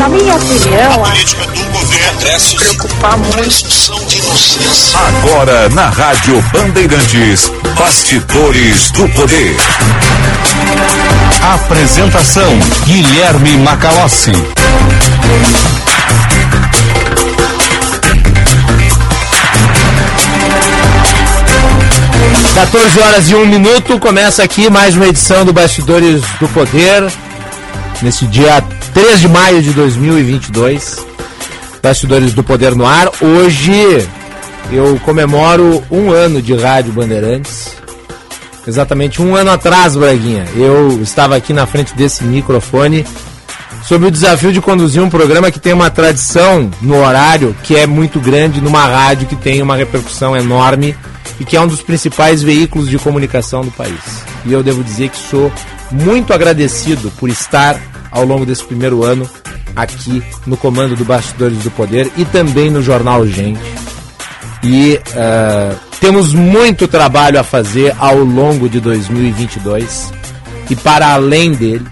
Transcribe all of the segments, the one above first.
Na minha opinião, a política do governo se preocupar muito. Agora na Rádio Bandeirantes, Bastidores do Poder. Apresentação Guilherme Macalossi. 14 horas e 1 minuto, começa aqui mais uma edição do Bastidores do Poder, nesse dia 3 de maio de 2022. Bastidores do Poder no ar. Hoje eu comemoro um ano de Rádio Bandeirantes. Exatamente um ano atrás, Braguinha, eu estava aqui na frente desse microfone sobre o desafio de conduzir um programa que tem uma tradição no horário que é muito grande, numa rádio que tem uma repercussão enorme e que é um dos principais veículos de comunicação do país. E eu devo dizer que sou muito agradecido por estar ao longo desse primeiro ano aqui no comando do Bastidores do Poder e também no Jornal Gente. E uh, temos muito trabalho a fazer ao longo de 2022 e para além dele.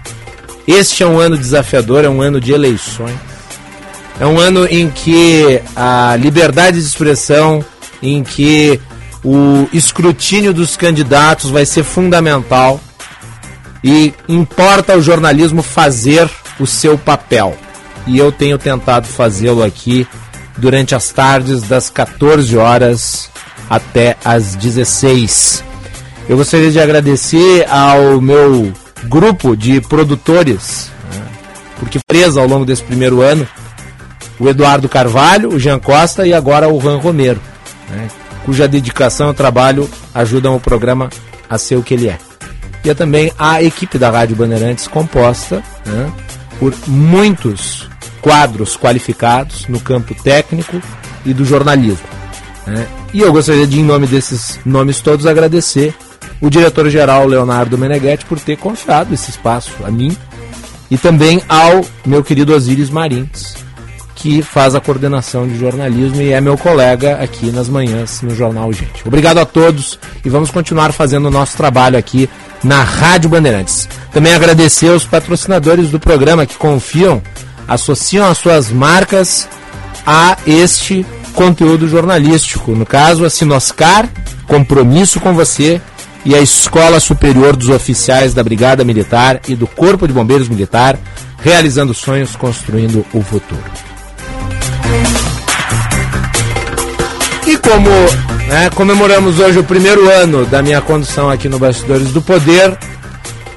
Este é um ano desafiador, é um ano de eleições. É um ano em que a liberdade de expressão, em que o escrutínio dos candidatos vai ser fundamental e importa ao jornalismo fazer o seu papel. E eu tenho tentado fazê-lo aqui durante as tardes das 14 horas até as 16. Eu gostaria de agradecer ao meu grupo de produtores, né, porque presa ao longo desse primeiro ano, o Eduardo Carvalho, o Jean Costa e agora o Juan Romero, né, cuja dedicação e trabalho ajudam o programa a ser o que ele é. E é também a equipe da Rádio Bandeirantes composta né, por muitos quadros qualificados no campo técnico e do jornalismo. Né? E eu gostaria de, em nome desses nomes todos, agradecer o diretor-geral Leonardo Meneghetti por ter confiado esse espaço a mim e também ao meu querido Osiris Marins, que faz a coordenação de jornalismo e é meu colega aqui nas manhãs no Jornal Gente. Obrigado a todos e vamos continuar fazendo o nosso trabalho aqui na Rádio Bandeirantes. Também agradecer aos patrocinadores do programa que confiam, associam as suas marcas a este conteúdo jornalístico. No caso, a Sinoscar, Compromisso com Você e a Escola Superior dos Oficiais da Brigada Militar e do Corpo de Bombeiros Militar, realizando sonhos, construindo o futuro. E como né, comemoramos hoje o primeiro ano da minha condução aqui no Bastidores do Poder,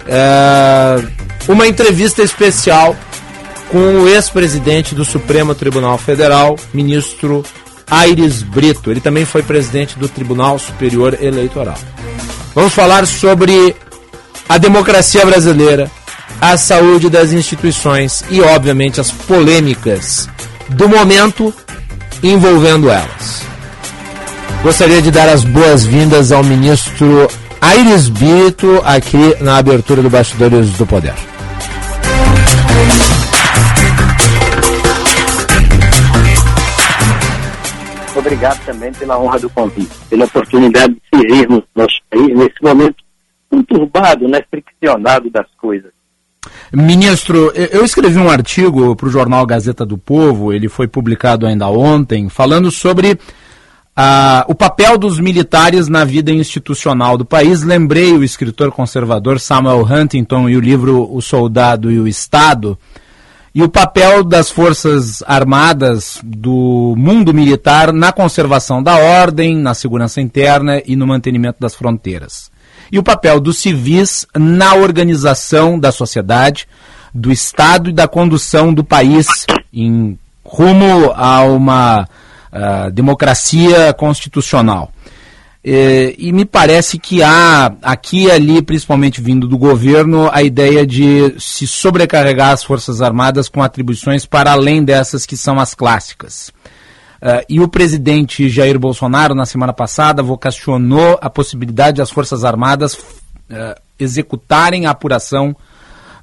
é, uma entrevista especial com o ex-presidente do Supremo Tribunal Federal, ministro Aires Brito. Ele também foi presidente do Tribunal Superior Eleitoral. Vamos falar sobre a democracia brasileira, a saúde das instituições e, obviamente, as polêmicas do momento envolvendo elas. Gostaria de dar as boas-vindas ao ministro Aires Brito aqui na abertura do Bastidores do Poder. Obrigado também pela honra do convite, pela oportunidade de servirmos nosso país nesse momento conturbado, né, friccionado das coisas. Ministro, eu escrevi um artigo para o jornal Gazeta do Povo, ele foi publicado ainda ontem, falando sobre ah, o papel dos militares na vida institucional do país. Lembrei o escritor conservador Samuel Huntington e o livro O Soldado e o Estado, e o papel das Forças Armadas do mundo militar na conservação da ordem, na segurança interna e no mantenimento das fronteiras e o papel dos civis na organização da sociedade, do Estado e da condução do país em rumo a uma uh, democracia constitucional. E, e, me parece que há aqui e ali, principalmente vindo do governo, a ideia de se sobrecarregar as Forças Armadas com atribuições para além dessas que são as clássicas. Uh, e o presidente Jair Bolsonaro, na semana passada, vocacionou a possibilidade das Forças Armadas uh, executarem a apuração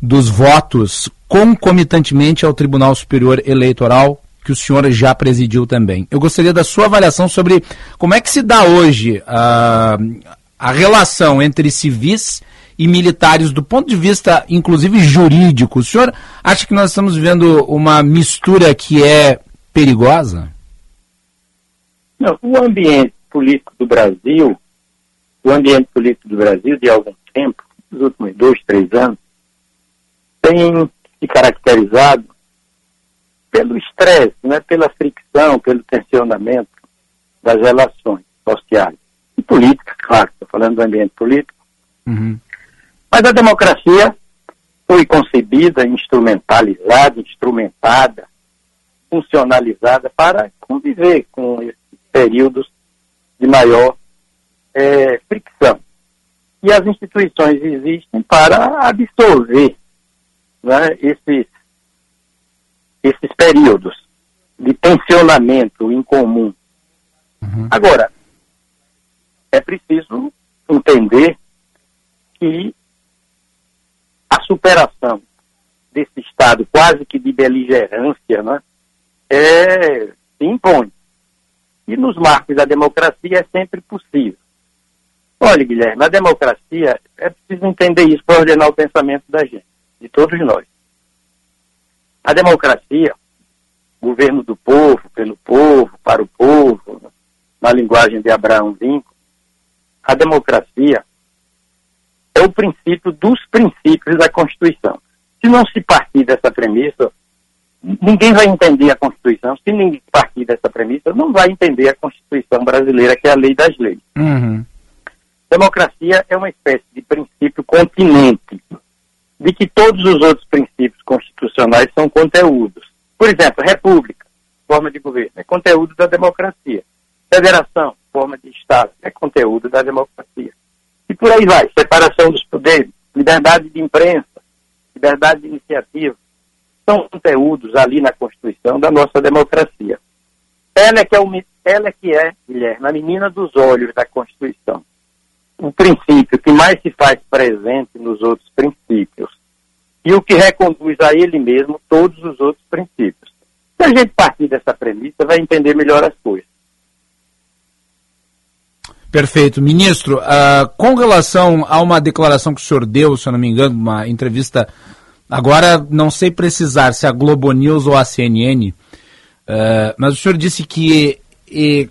dos votos concomitantemente ao Tribunal Superior Eleitoral, que o senhor já presidiu também. Eu gostaria da sua avaliação sobre como é que se dá hoje uh, a relação entre civis e militares, do ponto de vista, inclusive, jurídico. O senhor acha que nós estamos vendo uma mistura que é perigosa? Não, o ambiente político do Brasil, o ambiente político do Brasil de algum tempo, nos últimos dois, três anos, tem se caracterizado pelo estresse, né, pela fricção, pelo tensionamento das relações sociais e políticas, claro, estou falando do ambiente político. Uhum. Mas a democracia foi concebida, instrumentalizada, instrumentada, funcionalizada para conviver com esses períodos de maior é, fricção. E as instituições existem para absorver né, esses, esses períodos de tensionamento em comum. Uhum. Agora, é preciso entender que a superação desse estado quase que de beligerância né, é, se impõe. E nos marcos da democracia é sempre possível. Olha, Guilherme, a democracia é preciso entender isso para ordenar o pensamento da gente de todos nós. A democracia, governo do povo, pelo povo, para o povo, na linguagem de Abraão Lincoln, a democracia é o princípio dos princípios da Constituição. Se não se partir dessa premissa, ninguém vai entender a Constituição. Se ninguém partir dessa premissa, não vai entender a Constituição brasileira, que é a lei das leis. Uhum. Democracia é uma espécie de princípio continente de que todos os outros princípios constitucionais são conteúdos. Por exemplo, república, forma de governo, é conteúdo da democracia. Federação, forma de Estado, é conteúdo da democracia. E por aí vai, separação dos poderes, liberdade de imprensa, liberdade de iniciativa, são conteúdos ali na Constituição da nossa democracia. Ela é que é, ela é, que é Guilherme, a menina dos olhos da Constituição o princípio que mais se faz presente nos outros princípios e o que reconduz a ele mesmo todos os outros princípios. Se a gente partir dessa premissa, vai entender melhor as coisas. Perfeito. Ministro, uh, com relação a uma declaração que o senhor deu, se eu não me engano, uma entrevista, agora não sei precisar se a Globo News ou a CNN, uh, ah, mas o senhor disse que e,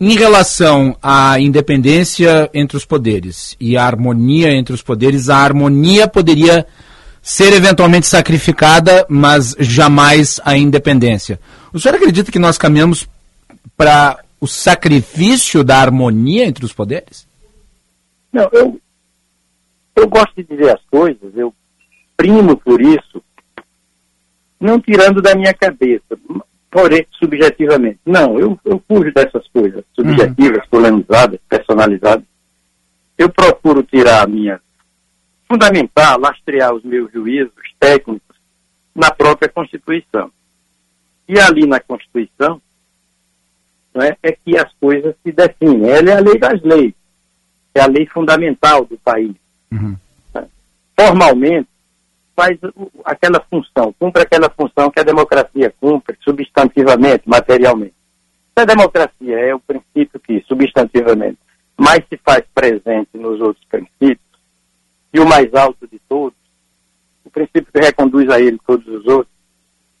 em relação à independência entre os poderes e a harmonia entre os poderes, a harmonia poderia ser eventualmente sacrificada, mas jamais a independência. O senhor acredita que nós caminhamos para o sacrifício da harmonia entre os poderes? Não, eu, eu gosto de dizer as coisas, eu primo por isso, não tirando da minha cabeça, porém, subjetivamente. Não, eu, eu fujo dessas coisas subjetivas, uhum. polemizadas, personalizadas. Eu procuro tirar a minha. fundamentar, lastrear os meus juízos técnicos na própria Constituição. E ali na Constituição é, é que as coisas se definem. Ela é a lei das leis, é a lei fundamental do país. Uhum. Formalmente, faz aquela função, cumpre aquela função que a democracia cumpre substantivamente, materialmente. Se a democracia é o princípio que, substantivamente, mais se faz presente nos outros princípios, e o mais alto de todos, o princípio que reconduz a ele todos os outros,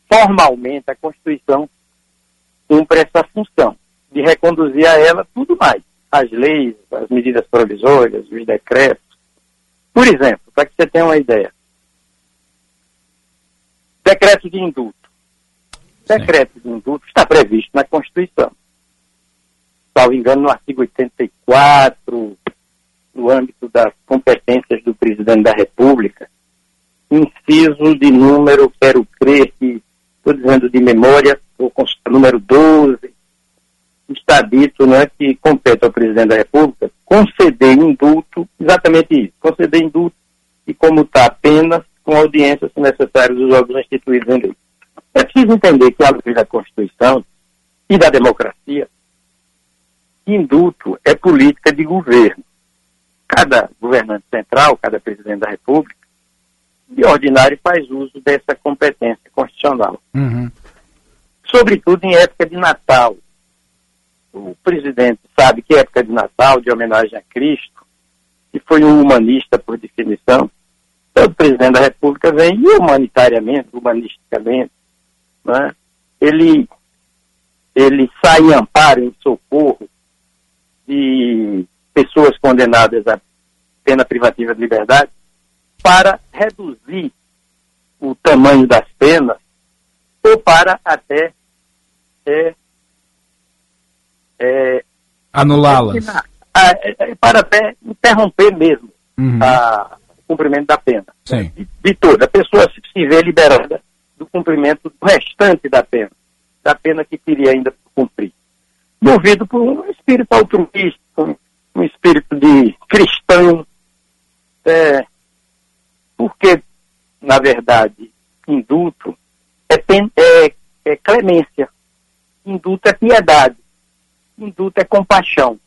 formalmente a Constituição cumpre essa função de reconduzir a ela tudo mais, as leis, as medidas provisórias, os decretos. Por exemplo, para que você tenha uma ideia, Decreto de indulto. Decreto de indulto está previsto na Constituição. Salvo engano, no artigo 84, no âmbito das competências do presidente da República, inciso de número, quero crer que, estou dizendo de memória, o número 12, está dito né, que compete ao presidente da República conceder indulto, exatamente isso, conceder indulto e comutar apenas com audiências se necessários dos órgãos instituídos em lei. É preciso entender que, à luz da Constituição e da democracia, indulto é política de governo. Cada governante central, cada presidente da República, de ordinário faz uso dessa competência constitucional. Uhum. Sobretudo em época de Natal. O presidente sabe que época de Natal, de homenagem a Cristo, que foi um humanista por definição. Todo presidente da República vem humanitariamente, humanisticamente, né? ele, ele sai em amparo, em socorro de pessoas condenadas a pena privativa de liberdade para reduzir o tamanho das penas ou para até é, é, anulá-las. É, é, para até interromper mesmo uhum. a, o cumprimento da pena. De, de toda. A pessoa se, vê liberada do cumprimento do restante da pena, da pena que queria ainda cumprir. Movido por um espírito altruísta, um, um espírito de cristão, é, porque, na verdade, indulto é, é, é clemência, indulto é piedade, indulto é compaixão.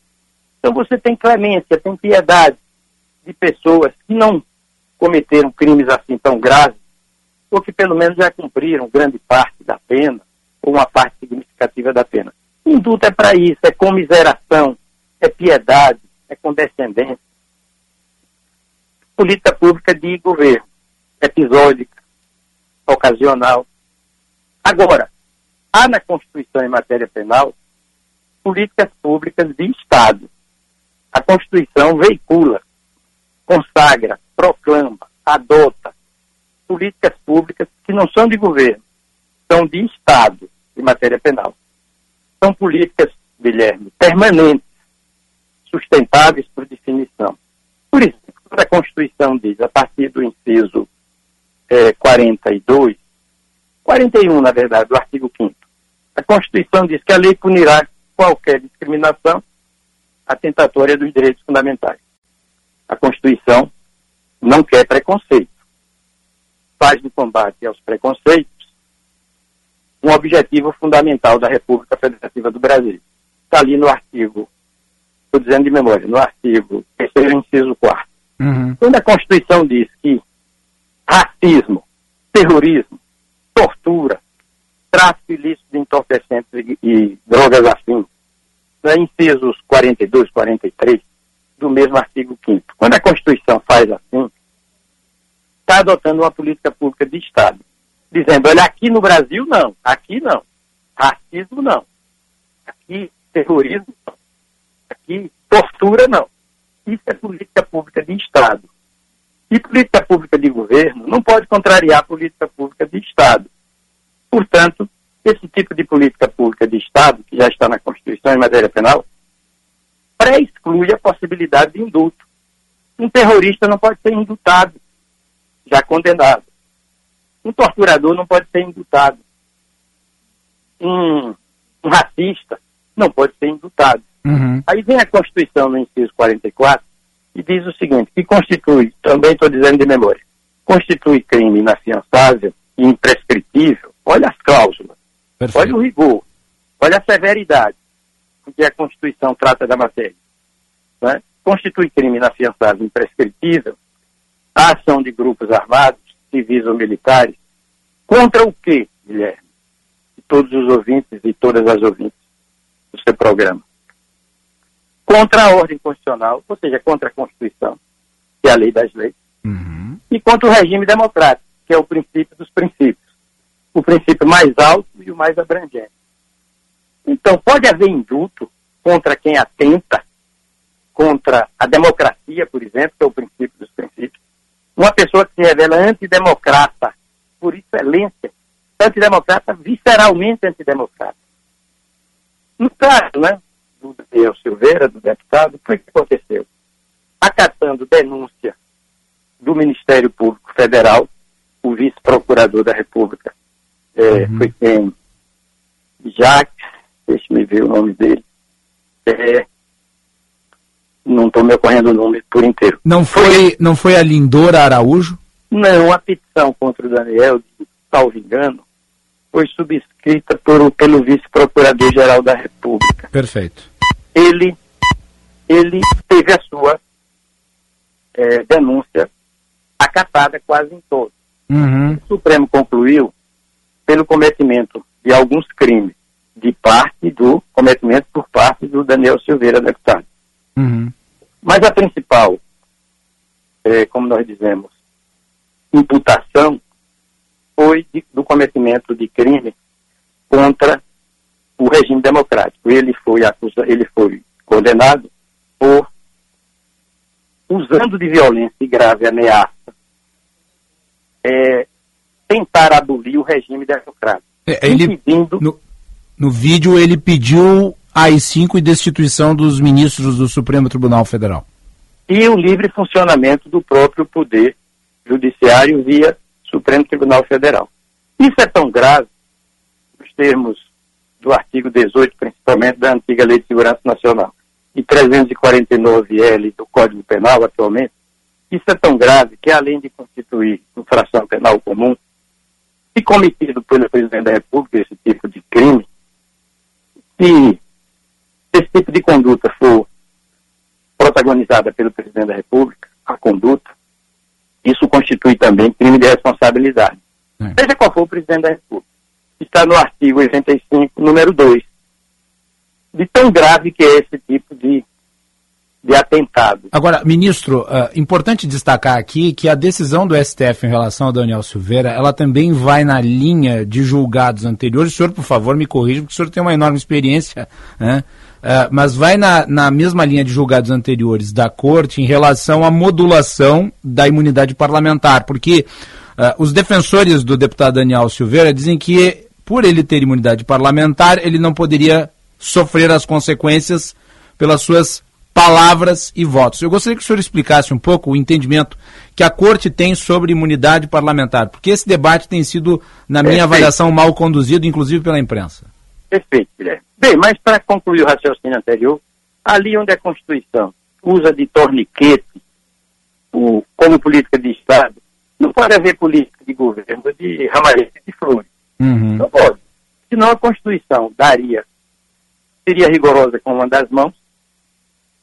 Então você tem clemência, tem piedade de pessoas que não cometeram crimes assim tão graves, ou que pelo menos já cumpriram grande parte da pena, ou uma parte significativa da pena. Indulto é para isso, é comiseração, é piedade, é condescendência. Política pública de governo, episódica, ocasional. Agora, há na Constituição em matéria penal políticas públicas de Estado. A Constituição veicula, consagra, proclama, adota políticas públicas que não são de governo, são de Estado em matéria penal. São políticas, Guilherme, permanentes, sustentáveis por definição. Por exemplo, a Constituição diz, a partir do inciso é, 42, 41, na verdade, do artigo 5 a Constituição diz que a lei punirá qualquer discriminação atentatória dos direitos fundamentais. A Constituição não quer preconceito. Faz do combate aos preconceitos um objetivo fundamental da República Federativa do Brasil. Está ali no artigo, estou dizendo de memória, no artigo 3 inciso 4 uhum. Quando a Constituição diz que racismo, terrorismo, tortura, tráfico ilícito de entorpecentes e, e drogas afins, né, incisos 42, 43 do mesmo artigo 5 Quando a Constituição faz assim, está adotando uma política pública de Estado, dizendo, olha, aqui no Brasil não, aqui não, racismo não, aqui terrorismo não, aqui tortura não. Isso é política pública de Estado. E política pública de governo não pode contrariar a política pública de Estado. Portanto, esse tipo de política pública de Estado, que já está na Constituição em matéria penal, pré-exclui a possibilidade de indulto. Um terrorista não pode ser indultado, já condenado. Um torturador não pode ser indultado. Um, um racista não pode ser indultado. Uhum. Aí vem a Constituição no inciso 44 e diz o seguinte, que constitui, também estou dizendo de memória, constitui crime inafiançável e imprescritível, olha as cláusulas, Perfeito. olha o rigor, olha a severidade que a Constituição trata da matéria. Né? Constitui crime inafiançável e imprescritível a ação de grupos armados, civis ou militares, contra o quê, Guilherme? De todos os ouvintes e todas as ouvintes do seu programa contra a ordem constitucional, ou seja, contra a Constituição, que é a lei das leis, uhum. e contra o regime democrático, que é o princípio dos princípios. O princípio mais alto e o mais abrangente. Então, pode haver indulto contra quem atenta contra a democracia, por exemplo, que é o princípio dos princípios. Uma pessoa que se revela antidemocrata, por excelência, antidemocrata, visceralmente antidemocrata. No caso, né, do Daniel Silveira, do deputado, o que aconteceu? Acatando denúncia do Ministério Público Federal, o vice-procurador da República é, uhum. foi quem, Jacques, deixe-me ver o nome dele, é, não estou me ocorrendo o nome por inteiro. Não foi, não foi a Lindora Araújo? Não, a petição contra o Daniel, de salvo engano, foi subscrita por, pelo vice-procurador-geral da República. Perfeito. Ele, ele teve a sua é, denúncia acatada quase em todo. Uhum. O Supremo concluiu pelo cometimento de alguns crimes de parte do cometimento por parte do Daniel Silveira, deputado. Uhum. Mas a principal é, como nós dizemos, imputação foi de, do cometimento de crime contra o regime democrático. Ele foi acusa, ele foi condenado por usando de violência e grave ameaça é, tentar abolir o regime democrático. É, ele, impedindo... no, no vídeo ele pediu AI-5 e destituição dos ministros do Supremo Tribunal Federal. E o livre funcionamento do próprio poder judiciário via Supremo Tribunal Federal. Isso é tão grave, nos termos do artigo 18, principalmente da antiga Lei de Segurança Nacional, e 349L do Código Penal atualmente, isso é tão grave que, além de constituir infração penal comum, se cometido pelo presidente da República esse tipo de crime, se esse tipo de conduta for protagonizada pelo presidente da República, a conduta, isso constitui também crime de responsabilidade. É. Seja qual for o presidente da República. Está no artigo 85, número 2. De tão grave que é esse tipo de, de atentado. Agora, ministro, uh, importante destacar aqui que a decisão do STF em relação ao Daniel Silveira, ela também vai na linha de julgados anteriores. O senhor, por favor, me corrija, porque o senhor tem uma enorme experiência, né? Uh, mas vai na, na mesma linha de julgados anteriores da Corte em relação à modulação da imunidade parlamentar, porque uh, os defensores do deputado Daniel Silveira dizem que, por ele ter imunidade parlamentar, ele não poderia sofrer as consequências pelas suas palavras e votos. Eu gostaria que o senhor explicasse um pouco o entendimento que a Corte tem sobre imunidade parlamentar, porque esse debate tem sido, na minha avaliação, mal conduzido, inclusive pela imprensa. Perfeito, Guilherme. Bem, mas para concluir o raciocínio anterior, ali onde a Constituição usa de torniquete o, como política de Estado, não pode haver política de governo de ramalhete de flores. Uhum. Não pode. Senão a Constituição daria, seria rigorosa com uma das mãos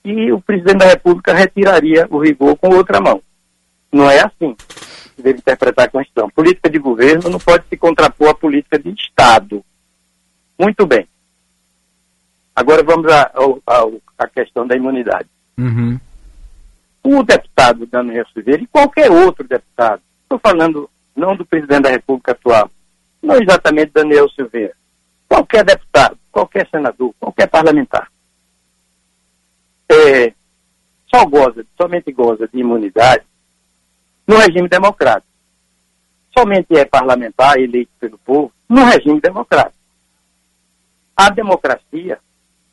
e o presidente da República retiraria o rigor com outra mão. Não é assim que deve interpretar a Constituição. Política de governo não pode se contrapor à política de Estado. Muito bem. Agora vamos à questão da imunidade. Uhum. O deputado Daniel Silveira e qualquer outro deputado, estou falando não do presidente da República atual, não exatamente Daniel Silveira, qualquer deputado, qualquer senador, qualquer parlamentar, é, só goza, somente goza de imunidade no regime democrático. Somente é parlamentar eleito pelo povo no regime democrático. A democracia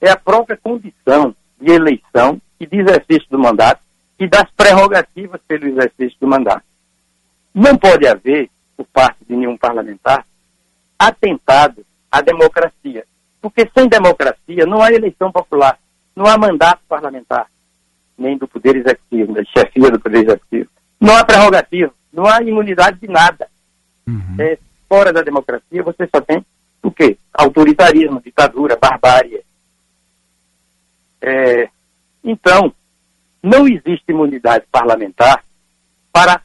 é a própria condição de eleição e de exercício do mandato e das prerrogativas pelo exercício do mandato. Não pode haver, por parte de nenhum parlamentar, atentado à democracia. Porque sem democracia não há eleição popular, não há mandato parlamentar, nem do Poder Executivo, da chefia do Poder Executivo. Não há prerrogativa, não há imunidade de nada. Uhum. É, fora da democracia você só tem o quê? Autoritarismo, ditadura, barbárie. É, então, não existe imunidade parlamentar para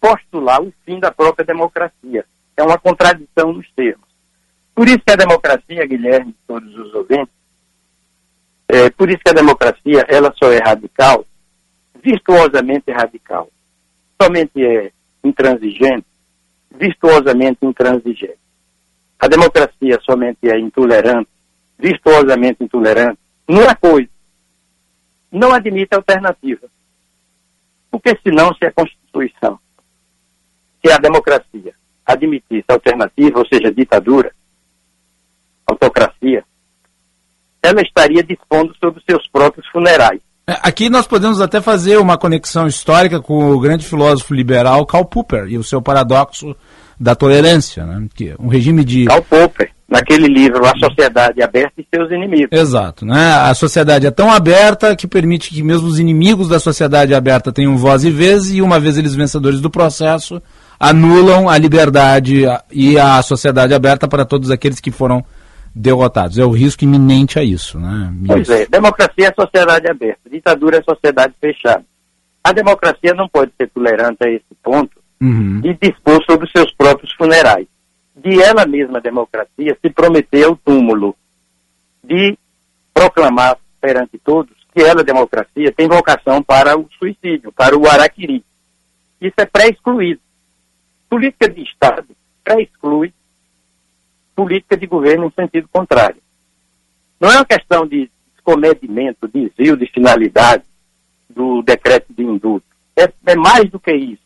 postular o fim da própria democracia. É uma contradição nos termos. Por isso que a democracia, Guilherme, todos os ouvintes, é, por isso que a democracia, ela só é radical, virtuosamente radical. Somente é intransigente, virtuosamente intransigente. A democracia somente é intolerante, virtuosamente intolerante, numa coisa. Não admite alternativa. Porque senão, se a Constituição, se a democracia admitisse alternativa, ou seja, ditadura, autocracia, ela estaria dispondo sobre os seus próprios funerais. É, aqui nós podemos até fazer uma conexão histórica com o grande filósofo liberal Karl Popper e o seu paradoxo da tolerância, né? que um regime de Karl Popper, naquele livro A Sociedade Aberta e seus inimigos. Exato, né? A sociedade é tão aberta que permite que mesmo os inimigos da sociedade aberta tenham voz e vez e uma vez eles vencedores do processo anulam a liberdade e a sociedade aberta para todos aqueles que foram derrotados. É o risco iminente a isso, né? Pois é, democracia é sociedade aberta, ditadura é sociedade fechada. A democracia não pode ser tolerante a esse ponto uhum. de dispor sobre seus próprios funerais. De ela mesma, a democracia, se prometer ao túmulo de proclamar perante todos que ela, a democracia, tem vocação para o suicídio, para o araquiri. Isso é pré-excluído. Política de Estado pré-exclui política de governo em sentido contrário. Não é uma questão de descomedimento, desvio de finalidade do decreto de indulto. É, é mais do que isso.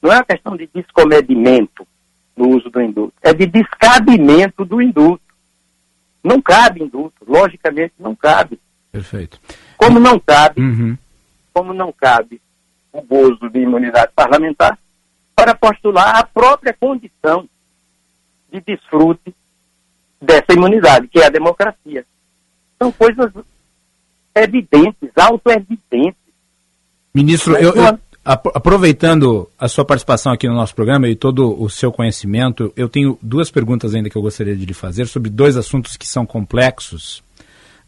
Não é uma questão de descomedimento no uso do indulto, é de descabimento do indulto. Não cabe indulto, logicamente não cabe. Perfeito. Como não cabe, uhum. como não cabe o gozo de imunidade parlamentar para postular a própria condição de desfrute dessa imunidade, que é a democracia. São coisas evidentes, auto-evidentes. Ministro, eu, eu, aproveitando a sua participação aqui no nosso programa e todo o seu conhecimento, eu tenho duas perguntas ainda que eu gostaria de lhe fazer sobre dois assuntos que são complexos.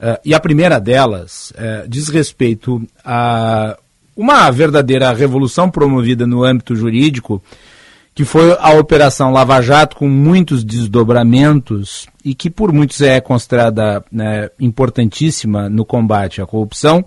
Uh, e a primeira delas uh, diz respeito a uma verdadeira revolução promovida no âmbito jurídico que foi a Operação Lava Jato, com muitos desdobramentos e que por muitos é considerada né, importantíssima no combate à corrupção.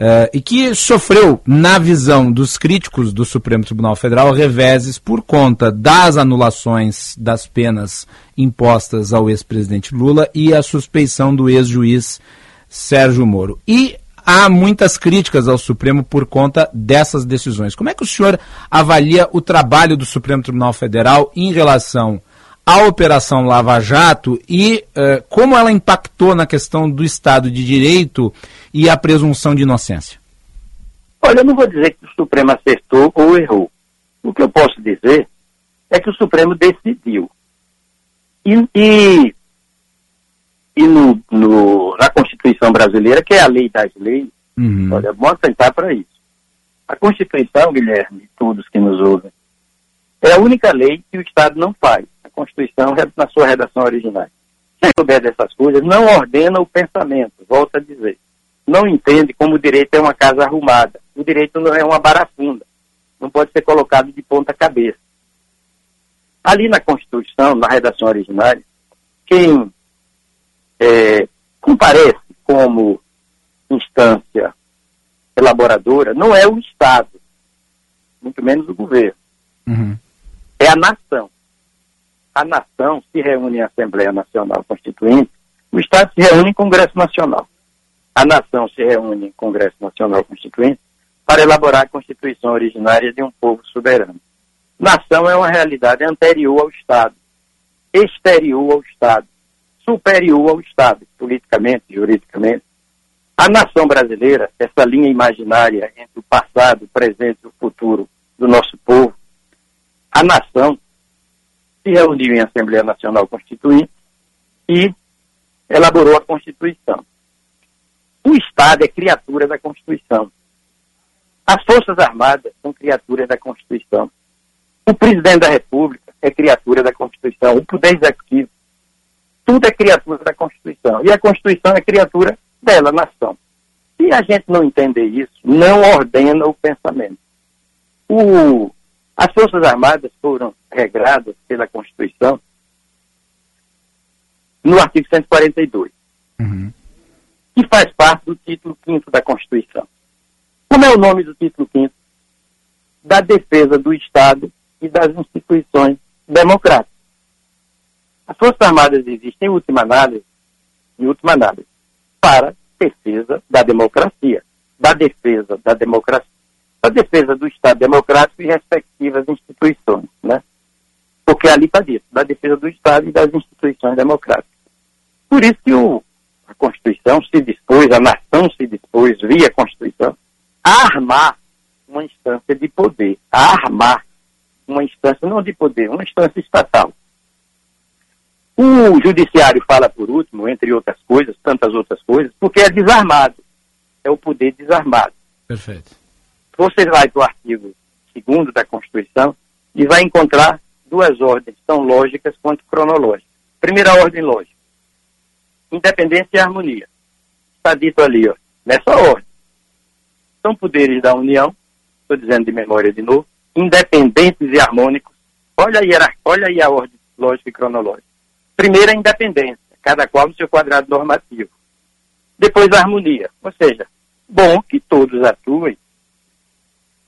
Uh, e que sofreu, na visão dos críticos do Supremo Tribunal Federal, reveses por conta das anulações das penas impostas ao ex-presidente Lula e a suspeição do ex-juiz Sérgio Moro. E há muitas críticas ao Supremo por conta dessas decisões. Como é que o senhor avalia o trabalho do Supremo Tribunal Federal em relação à Operação Lava Jato e uh, como ela impactou na questão do Estado de Direito e a presunção de inocência? Olha, eu não vou dizer que o Supremo acertou ou errou. O que eu posso dizer é que o Supremo decidiu. E, e e no, no, na Constituição brasileira, que é a lei das leis, uhum. olha, vamos atentar para isso. A Constituição, Guilherme, todos que nos ouvem, é a única lei que o Estado não faz. A Constituição, na sua redação original. Quem souber dessas coisas, não ordena o pensamento, volto a dizer. Não entende como o direito é uma casa arrumada. O direito não é uma barafunda. Não pode ser colocado de ponta cabeça. Ali na Constituição, na redação originária, quem é, comparece como instância elaboradora não é o Estado, muito menos o governo. Uhum. É a nação. A nação se reúne em Assembleia Nacional Constituinte, o Estado se reúne em Congresso Nacional. A nação se reúne em Congresso Nacional Constituinte para elaborar a Constituição originária de um povo soberano. Nação é uma realidade anterior ao Estado, exterior ao Estado superior ao Estado, politicamente, juridicamente. A nação brasileira, essa linha imaginária entre o passado, o presente e o futuro do nosso povo, a nação se reuniu em Assembleia Nacional Constituinte e elaborou a Constituição. O Estado é criatura da Constituição. As Forças Armadas são criaturas da Constituição. O presidente da República é criatura da Constituição. O Poder Executivo tudo é criatura da Constituição. E a Constituição é criatura dela, nação. Se a gente não entender isso, não ordena o pensamento. O, as Forças Armadas foram regradas pela Constituição no artigo 142, uhum. que faz parte do título 5 da Constituição. Como é o nome do título 5? Da defesa do Estado e das instituições democráticas. As Forças Armadas existem, em última análise, em última análise, para defesa da democracia, da defesa da democracia, da defesa do Estado democrático e respectivas instituições, né? Porque ali está dito, da defesa do Estado e das instituições democráticas. Por isso que o, a Constituição se dispôs, a nação se dispôs, via Constituição, a armar uma instância de poder, a armar uma instância, não de poder, uma instância estatal, o judiciário fala por último, entre outras coisas, tantas outras coisas, porque é desarmado. É o poder desarmado. Perfeito. Você vai para o artigo 2 da Constituição e vai encontrar duas ordens, tão lógicas quanto cronológicas. Primeira ordem lógica. Independência e harmonia. Está dito ali, ó, nessa ordem. São poderes da União, estou dizendo de memória de novo, independentes e harmônicos. Olha aí, olha aí a ordem lógica e cronológica. Primeiro, a independência, cada qual no seu quadrado normativo. Depois, a harmonia, ou seja, bom que todos atuem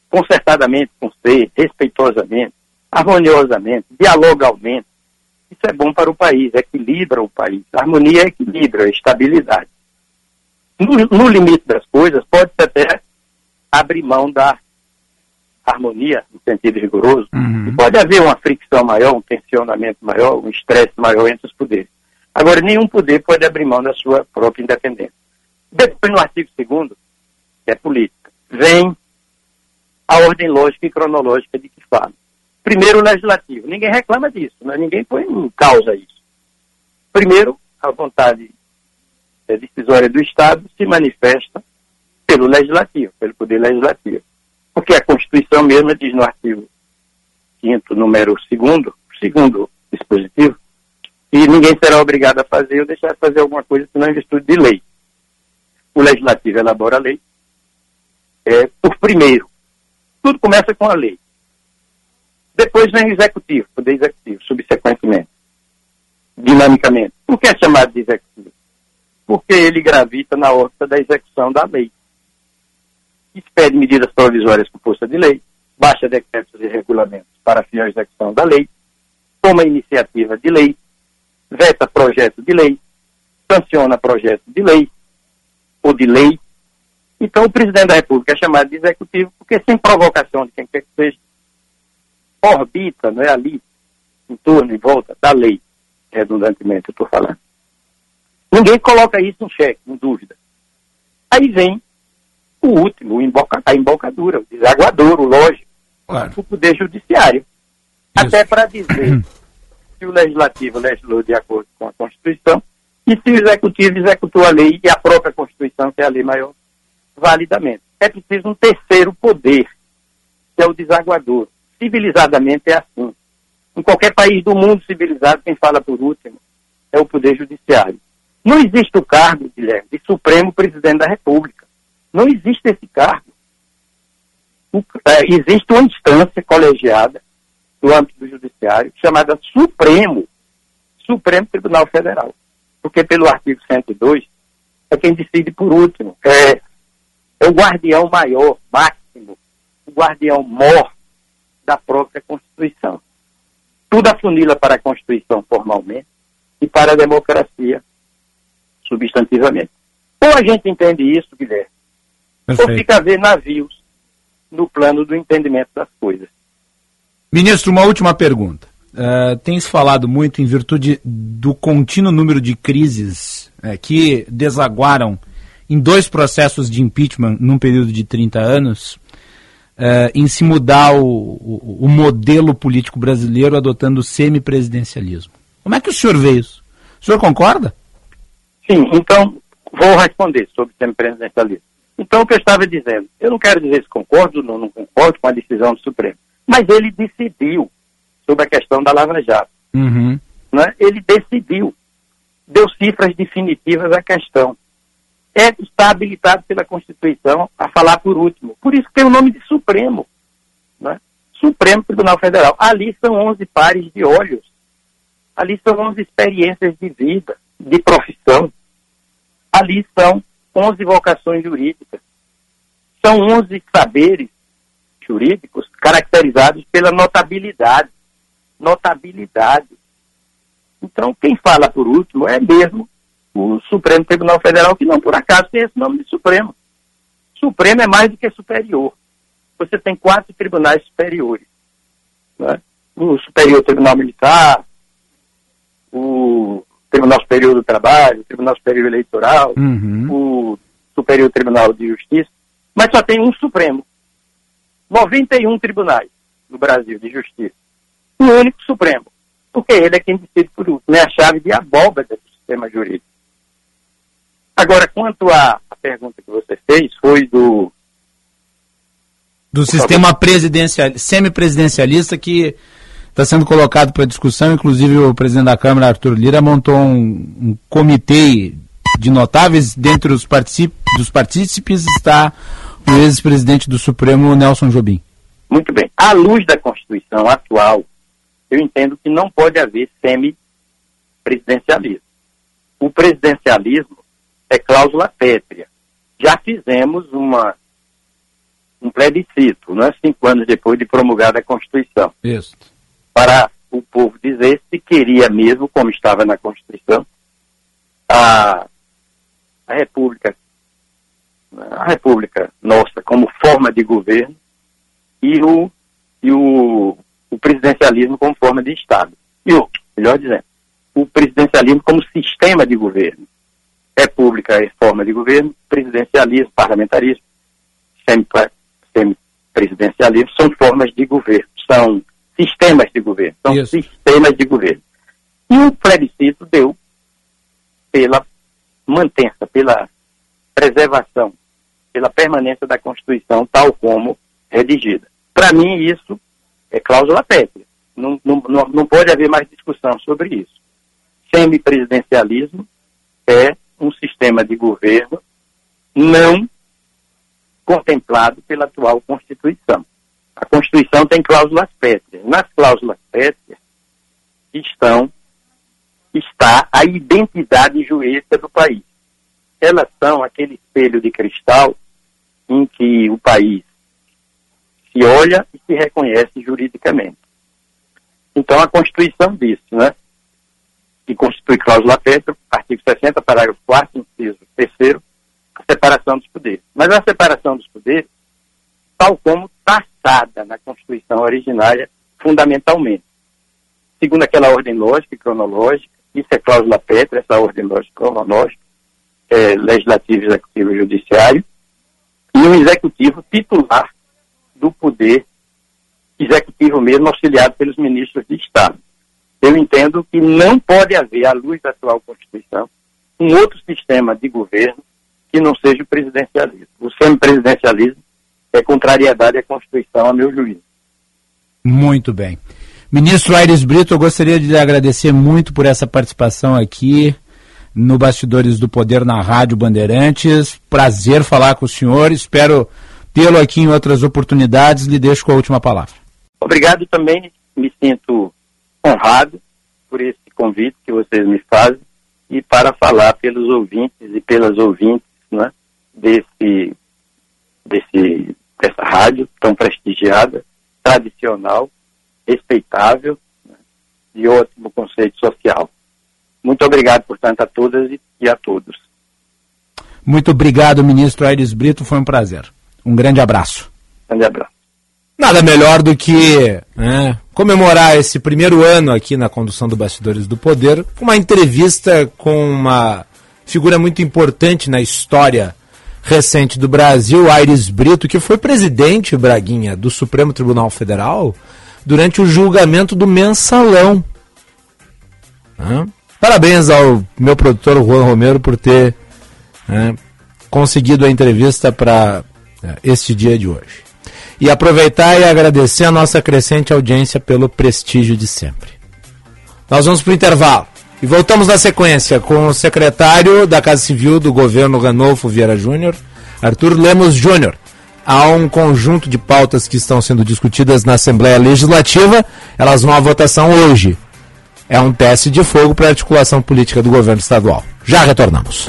concertadamente com você, respeitosamente, harmoniosamente, dialogalmente, isso é bom para o país, equilibra o país. A harmonia equilíbrio, é estabilidade. No, no limite das coisas, pode-se até abrir mão da harmonia, no sentido rigoroso, uhum. e pode haver uma fricção maior, um tensionamento maior, um estresse maior entre os poderes. Agora, nenhum poder pode abrir mão da sua própria independência. Depois, no artigo 2 que é política, vem a ordem lógica e cronológica de que fala. Primeiro, o legislativo. Ninguém reclama disso, né? ninguém põe em causa isso. Primeiro, a vontade é, decisória do Estado se manifesta pelo legislativo, pelo poder legislativo. Porque a Constituição mesma diz no artigo 5 número 2 segundo dispositivo, e ninguém será obrigado a fazer ou deixar de fazer alguma coisa senão em virtude de lei. O legislativo elabora a lei é, por primeiro. Tudo começa com a lei. Depois vem o executivo, poder executivo, subsequentemente, dinamicamente. Por que é chamado de executivo? Porque ele gravita na órbita da execução da lei. Expede medidas provisórias força de lei, baixa decretos e regulamentos para a execução da lei, toma iniciativa de lei, veta projeto de lei, sanciona projeto de lei ou de lei. Então, o presidente da República é chamado de executivo porque, sem provocação de quem quer que seja, orbita, não é ali, em torno, em volta da lei, redundantemente eu estou falando. Ninguém coloca isso em xeque, em dúvida. Aí vem o último, o emboca, a embocadura, o desaguador, o lógico, claro. o poder judiciário. Isso. Até para dizer se o legislativo legislou de acordo com a Constituição e se o executivo executou a lei e a própria Constituição, que é a lei maior, validamente. É preciso um terceiro poder, que é o desaguador, civilizadamente é assim. Em qualquer país do mundo civilizado, quem fala por último é o Poder Judiciário. Não existe o cargo, Guilherme, de Supremo Presidente da República. Não existe esse cargo. O, é, existe uma instância colegiada do âmbito do Judiciário chamada Supremo, Supremo Tribunal Federal. Porque pelo artigo 102 é quem decide por último. É, é o guardião maior, máximo, o guardião mor da própria Constituição. Tudo afunila para a Constituição formalmente e para a democracia substantivamente. Ou a gente entende isso, Guilherme, Perfeito. ou fica a ver navios no plano do entendimento das coisas. Ministro, uma última pergunta. Uh, tem se falado muito em virtude do contínuo número de crises uh, que desaguaram em dois processos de impeachment num período de 30 anos, uh, em se mudar o, o, o, modelo político brasileiro adotando o semipresidencialismo. Como é que o senhor vê isso? O senhor concorda? Sim, então vou responder sobre o semipresidencialismo. Então, o que eu estava dizendo, eu não quero dizer se concordo ou não, concordo com a decisão do Supremo, mas ele decidiu sobre a questão da Lava Jato. Uhum. Né? Ele decidiu, deu cifras definitivas à questão é, está habilitado pela Constituição a falar por último. Por isso tem o nome de Supremo. Né? Supremo Tribunal Federal. Ali são 11 pares de olhos. Ali são 11 experiências de vida, de profissão. Ali são 11 vocações jurídicas. São 11 saberes jurídicos caracterizados pela notabilidade. Notabilidade. Então, quem fala por último é mesmo o Supremo Tribunal Federal, que não por acaso tem esse nome de Supremo. Supremo é mais do que superior. Você tem quatro tribunais superiores. Né? O Superior Tribunal Militar, o Tribunal Superior do Trabalho, o Tribunal Superior Eleitoral, uhum. o Superior Tribunal de Justiça, mas só tem um Supremo. 91 tribunais no Brasil de justiça. Um único Supremo. Porque ele é quem decide por último. É a chave de abóbada do sistema jurídico. Agora, quanto à pergunta que você fez, foi do. Do sistema presidencial, semipresidencialista que está sendo colocado para discussão. Inclusive, o presidente da Câmara, Arthur Lira, montou um, um comitê de notáveis. Dentre os dos partícipes está o ex-presidente do Supremo, Nelson Jobim. Muito bem. À luz da Constituição atual, eu entendo que não pode haver semi-presidencialismo. O presidencialismo é cláusula pétrea. Já fizemos uma, um plebiscito, não é? cinco anos depois de promulgada a Constituição. Isso. Para o povo dizer se queria mesmo, como estava na Constituição, a, a República, a República nossa como forma de governo e o, e o, o presidencialismo como forma de Estado. E o, melhor dizendo, o presidencialismo como sistema de governo. República é forma de governo, presidencialismo, parlamentarismo, semipresidencialismo são formas de governo, são sistemas de governo, são Isso. sistemas de governo. E o plebiscito deu pela mantença, pela preservação, pela permanência da Constituição tal como redigida. Para mim, isso é cláusula pétrea. Não, não, não pode haver mais discussão sobre isso. Semipresidencialismo é um sistema de governo não contemplado pela atual Constituição. A Constituição tem cláusulas pétreas. Nas cláusulas pétreas estão, está a identidade jurídica do país. Elas são aquele espelho de cristal em que o país se olha e se reconhece juridicamente. Então a Constituição diz, né? Que constitui cláusula pétrea, artigo 60, parágrafo 4 inciso 3 a separação dos poderes. Mas a separação dos poderes, tal como taxada na Constituição originária, fundamentalmente. Segundo aquela ordem lógica e cronológica, isso é cláusula pétrea, essa ordem lógica e cronológica, é, legislativo, executivo e judiciário, e um executivo titular do poder executivo mesmo, auxiliado pelos ministros de Estado. Eu entendo que não pode haver, à luz da atual Constituição, um outro sistema de governo que não seja o presidencialismo. O semipresidencialismo é contrariedade à Constituição, a meu juízo. Muito bem. Ministro Aires Brito, eu gostaria de lhe agradecer muito por essa participação aqui no Bastidores do Poder na Rádio Bandeirantes. Prazer falar com o senhor. Espero tê-lo aqui em outras oportunidades. Lhe deixo com a última palavra. Obrigado também. Me sinto honrado por esse convite que vocês me fazem e para falar pelos ouvintes e pelas ouvintes né, desse, desse, dessa rádio tão prestigiada, tradicional, respeitável, né, de ótimo conceito social. Muito obrigado, portanto, a todas e a todos. Muito obrigado, ministro Aires Brito, foi um prazer. Um grande abraço. Grande abraço. Nada melhor do que né, comemorar esse primeiro ano aqui na condução do Bastidores do Poder com uma entrevista com uma figura muito importante na história recente do Brasil, Aires Brito, que foi presidente, Braguinha, do Supremo Tribunal Federal durante o julgamento do mensalão. Parabéns ao meu produtor Juan Romero por ter né, conseguido a entrevista para este dia de hoje. E aproveitar e agradecer a nossa crescente audiência pelo prestígio de sempre. Nós vamos para o intervalo. E voltamos na sequência com o secretário da Casa Civil do governo Ranolfo Vieira Júnior, Arthur Lemos Júnior. Há um conjunto de pautas que estão sendo discutidas na Assembleia Legislativa, elas vão à votação hoje. É um teste de fogo para a articulação política do governo estadual. Já retornamos.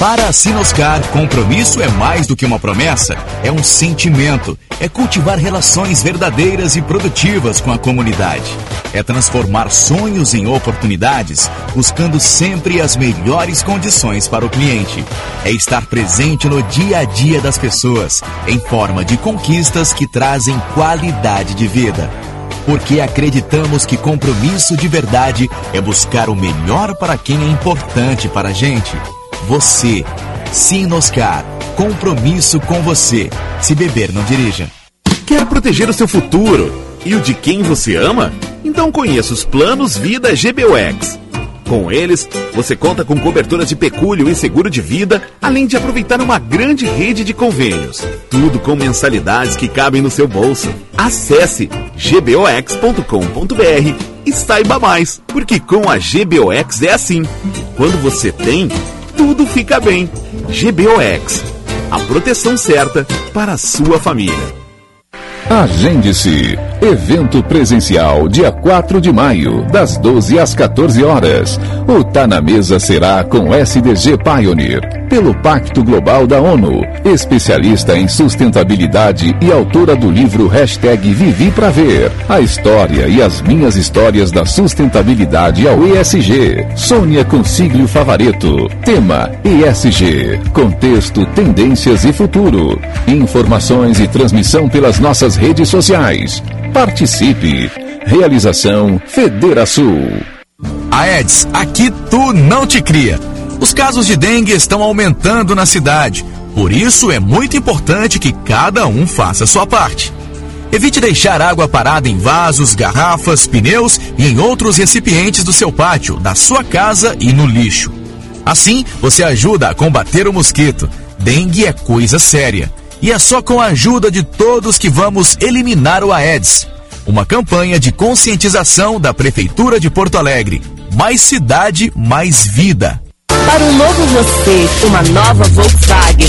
Para a Sinoscar, compromisso é mais do que uma promessa, é um sentimento, é cultivar relações verdadeiras e produtivas com a comunidade. É transformar sonhos em oportunidades, buscando sempre as melhores condições para o cliente. É estar presente no dia a dia das pessoas, em forma de conquistas que trazem qualidade de vida porque acreditamos que compromisso de verdade é buscar o melhor para quem é importante para a gente. Você. Sinoscar. Compromisso com você. Se beber, não dirija. Quer proteger o seu futuro e o de quem você ama? Então conheça os planos Vida GBUX. Com eles, você conta com coberturas de pecúlio e seguro de vida, além de aproveitar uma grande rede de convênios. Tudo com mensalidades que cabem no seu bolso. Acesse gbox.com.br e saiba mais, porque com a GBOX é assim. Quando você tem, tudo fica bem. GBOX, a proteção certa para a sua família. Agende-se. Evento presencial, dia 4 de maio, das 12 às 14 horas. O Tá na Mesa será com SDG Pioneer, pelo Pacto Global da ONU, especialista em sustentabilidade e autora do livro Hashtag Vivi Pra Ver, a história e as minhas histórias da sustentabilidade ao ESG. Sônia Consiglio Favareto. Tema ESG. Contexto, tendências e futuro. Informações e transmissão pelas nossas redes sociais. Participe. Realização Federação. Aedes, aqui tu não te cria. Os casos de dengue estão aumentando na cidade. Por isso é muito importante que cada um faça sua parte. Evite deixar água parada em vasos, garrafas, pneus e em outros recipientes do seu pátio, da sua casa e no lixo. Assim, você ajuda a combater o mosquito. Dengue é coisa séria. E é só com a ajuda de todos que vamos eliminar o Aedes. Uma campanha de conscientização da Prefeitura de Porto Alegre. Mais cidade, mais vida. Para um novo você, uma nova Volkswagen.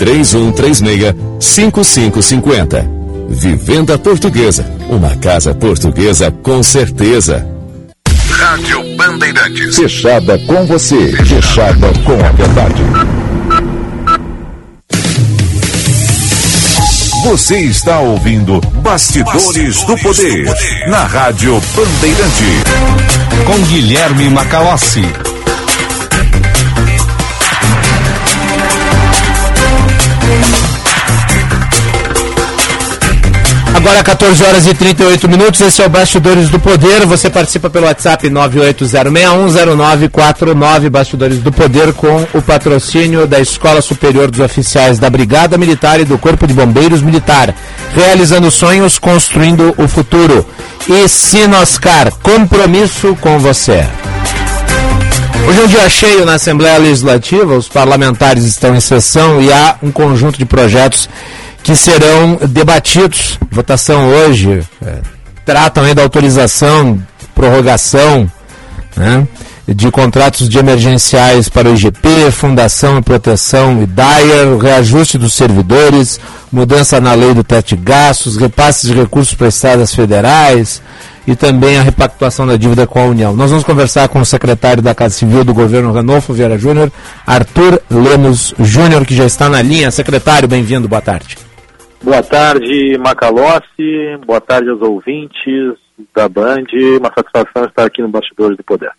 3136 5550. Vivenda Portuguesa. Uma casa portuguesa com certeza. Rádio Bandeirantes. Fechada com você. Fechada com a verdade. Você está ouvindo Bastidores, Bastidores do, poder, do Poder na Rádio Bandeirante. Com Guilherme Macalossi. Agora 14 horas e 38 minutos, esse é o Bastidores do Poder. Você participa pelo WhatsApp 980610949, Bastidores do Poder, com o patrocínio da Escola Superior dos Oficiais da Brigada Militar e do Corpo de Bombeiros Militar. Realizando sonhos, construindo o futuro. E Sinoscar, compromisso com você. Hoje é um dia cheio na Assembleia Legislativa, os parlamentares estão em sessão e há um conjunto de projetos que serão debatidos. Votação hoje é, tratam aí da autorização, prorrogação né, de contratos de emergenciais para o IGP, Fundação e Proteção e DAIR, reajuste dos servidores, mudança na lei do teto de gastos, repasses de recursos para estados federais e também a repactuação da dívida com a União. Nós vamos conversar com o secretário da Casa Civil do governo Ranolfo Vieira Júnior, Arthur Lemos Júnior, que já está na linha. Secretário, bem-vindo, boa tarde. Boa tarde, Macalossi. Boa tarde aos ouvintes da Band. Uma satisfação estar aqui no Bastidores do Poder.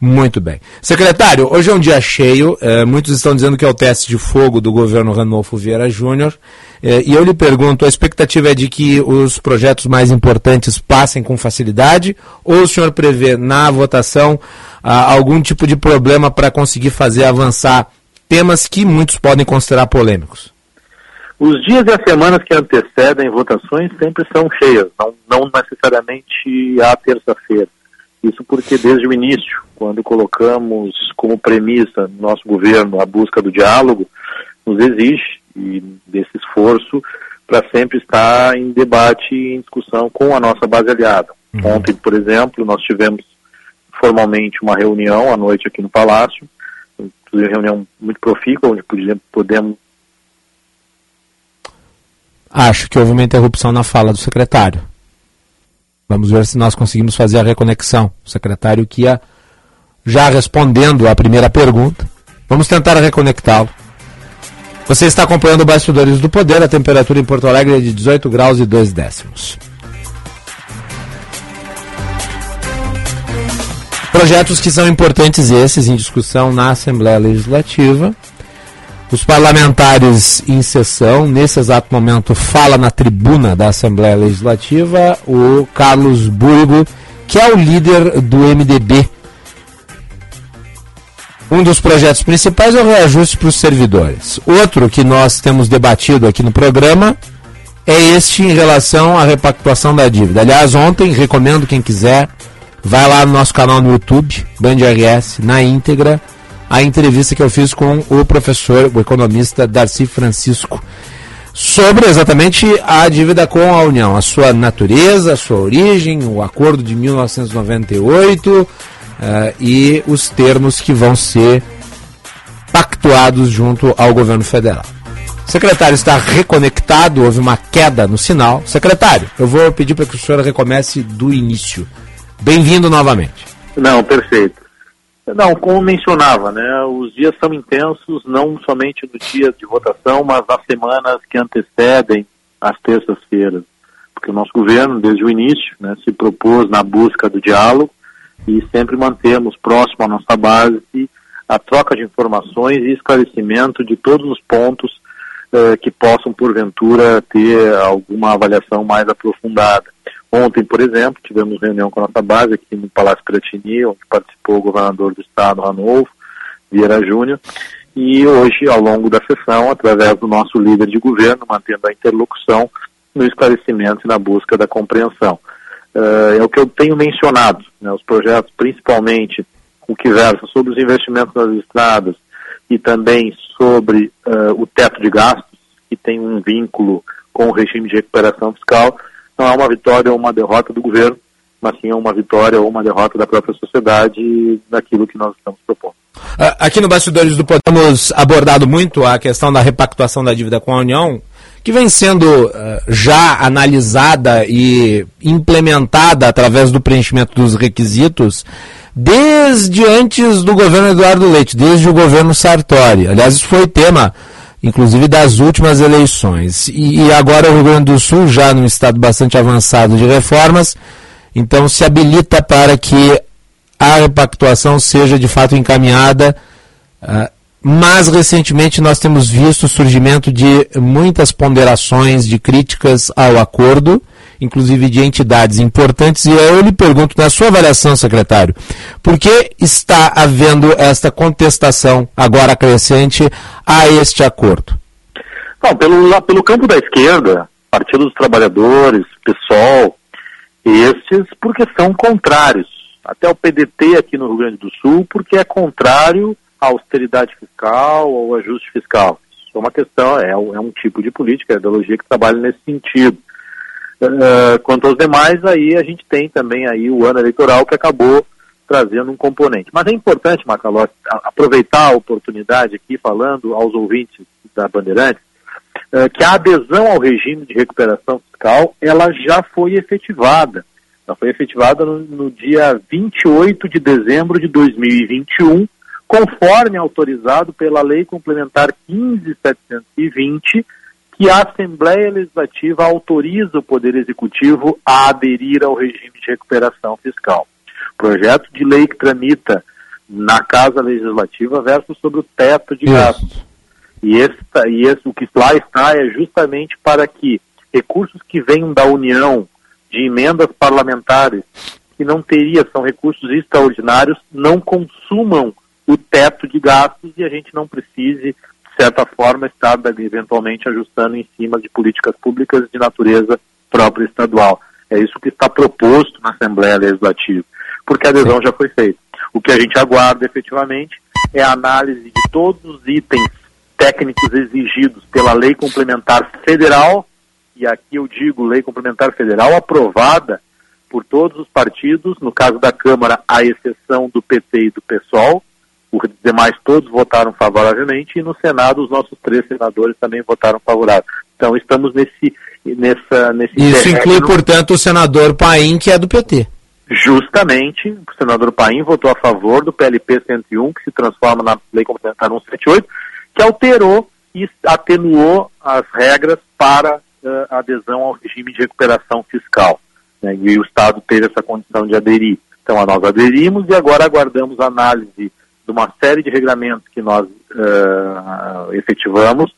Muito bem. Secretário, hoje é um dia cheio. É, muitos estão dizendo que é o teste de fogo do governo Ranolfo Vieira Júnior. É, e eu lhe pergunto: a expectativa é de que os projetos mais importantes passem com facilidade? Ou o senhor prevê na votação algum tipo de problema para conseguir fazer avançar temas que muitos podem considerar polêmicos? Os dias e as semanas que antecedem votações sempre são cheias, não, não necessariamente a terça-feira. Isso porque desde o início, quando colocamos como premissa no nosso governo a busca do diálogo, nos exige e desse esforço para sempre estar em debate e em discussão com a nossa base aliada. Uhum. Ontem, por exemplo, nós tivemos formalmente uma reunião à noite aqui no Palácio, inclusive reunião muito profícua, onde podemos. Acho que houve uma interrupção na fala do secretário. Vamos ver se nós conseguimos fazer a reconexão. O secretário que ia já respondendo à primeira pergunta. Vamos tentar reconectá-lo. Você está acompanhando o Bastidores do Poder, a temperatura em Porto Alegre é de 18 graus e 2 décimos. Projetos que são importantes esses em discussão na Assembleia Legislativa. Os parlamentares em sessão, nesse exato momento, fala na tribuna da Assembleia Legislativa o Carlos Burgo, que é o líder do MDB. Um dos projetos principais é o reajuste para os servidores. Outro que nós temos debatido aqui no programa é este em relação à repactuação da dívida. Aliás, ontem, recomendo quem quiser Vai lá no nosso canal no YouTube, Band RS, na íntegra, a entrevista que eu fiz com o professor, o economista Darcy Francisco, sobre exatamente a dívida com a União, a sua natureza, a sua origem, o acordo de 1998 uh, eh, e os termos que vão ser pactuados junto ao governo federal. Secretário está reconectado, houve uma queda no sinal. Secretário, eu vou pedir para que o senhor recomece do início. Bem-vindo novamente. Não, perfeito. Não, como mencionava, né, os dias são intensos, não somente no dia de votação, mas nas semanas que antecedem as terças-feiras. Porque o nosso governo, desde o início, né, se propôs na busca do diálogo e sempre mantemos próximo à nossa base a troca de informações e esclarecimento de todos os pontos eh, que possam, porventura, ter alguma avaliação mais aprofundada. Ontem, por exemplo, tivemos reunião com a nossa base aqui no Palácio Piratini, onde participou o governador do estado, Ranolfo, Vieira Júnior, e hoje, ao longo da sessão, através do nosso líder de governo, mantendo a interlocução no esclarecimento e na busca da compreensão. Uh, é o que eu tenho mencionado, né, os projetos, principalmente o que versa sobre os investimentos nas estradas e também sobre uh, o teto de gastos, que tem um vínculo com o regime de recuperação fiscal, não é uma vitória ou uma derrota do governo, mas sim é uma vitória ou uma derrota da própria sociedade daquilo que nós estamos propondo. Ah, aqui no Bastidores do Podemos abordado muito a questão da repactuação da dívida com a União, que vem sendo uh, já analisada e implementada através do preenchimento dos requisitos desde antes do governo Eduardo Leite, desde o governo Sartori. Aliás, isso foi tema inclusive das últimas eleições. E, e, agora o Rio Grande do Sul, já num estado bastante avançado de reformas, então se habilita para que a repactuação seja de fato encaminhada. Uh, mas recentemente nós temos visto o surgimento de muitas ponderações, de críticas ao acordo inclusive de entidades importantes. E eu lhe pergunto, na sua avaliação, secretário, por que está havendo esta contestação agora crescente a este acordo? Não, pelo, pelo campo da esquerda, Partido dos Trabalhadores, PSOL, esses porque são contrários. Até o PDT aqui no Rio Grande do Sul, porque é contrário à austeridade fiscal, ao ajuste fiscal. Isso é uma questão, é, é um tipo de política, é ideologia que trabalha nesse sentido. Uh, quanto aos demais, aí a gente tem também aí o ano eleitoral que acabou trazendo um componente. Mas é importante, Macalossi, aproveitar a oportunidade aqui falando aos ouvintes da Bandeirantes uh, que a adesão ao regime de recuperação fiscal ela já foi efetivada. Ela foi efetivada no, no dia 28 de dezembro de 2021, conforme autorizado pela Lei Complementar 15720 que a Assembleia Legislativa autoriza o Poder Executivo a aderir ao regime de recuperação fiscal. Projeto de lei que tramita na Casa Legislativa versa sobre o teto de gastos. E, esse, e esse, o que lá está é justamente para que recursos que venham da União, de emendas parlamentares, que não teria, são recursos extraordinários, não consumam o teto de gastos e a gente não precise certa forma, está eventualmente ajustando em cima de políticas públicas de natureza própria estadual. É isso que está proposto na Assembleia Legislativa, porque a adesão já foi feita. O que a gente aguarda efetivamente é a análise de todos os itens técnicos exigidos pela Lei Complementar Federal, e aqui eu digo Lei Complementar Federal aprovada por todos os partidos, no caso da Câmara, à exceção do PT e do PSOL, os demais todos votaram favoravelmente e no Senado os nossos três senadores também votaram favorável. Então estamos nesse nessa nesse Isso inclui, portanto, o senador Paim, que é do PT. Justamente, o senador Paim votou a favor do PLP 101, que se transforma na Lei Complementar 178, que alterou e atenuou as regras para uh, adesão ao regime de recuperação fiscal. Né? E o Estado teve essa condição de aderir. Então, nós aderimos e agora aguardamos a análise de uma série de regulamentos que nós uh, efetivamos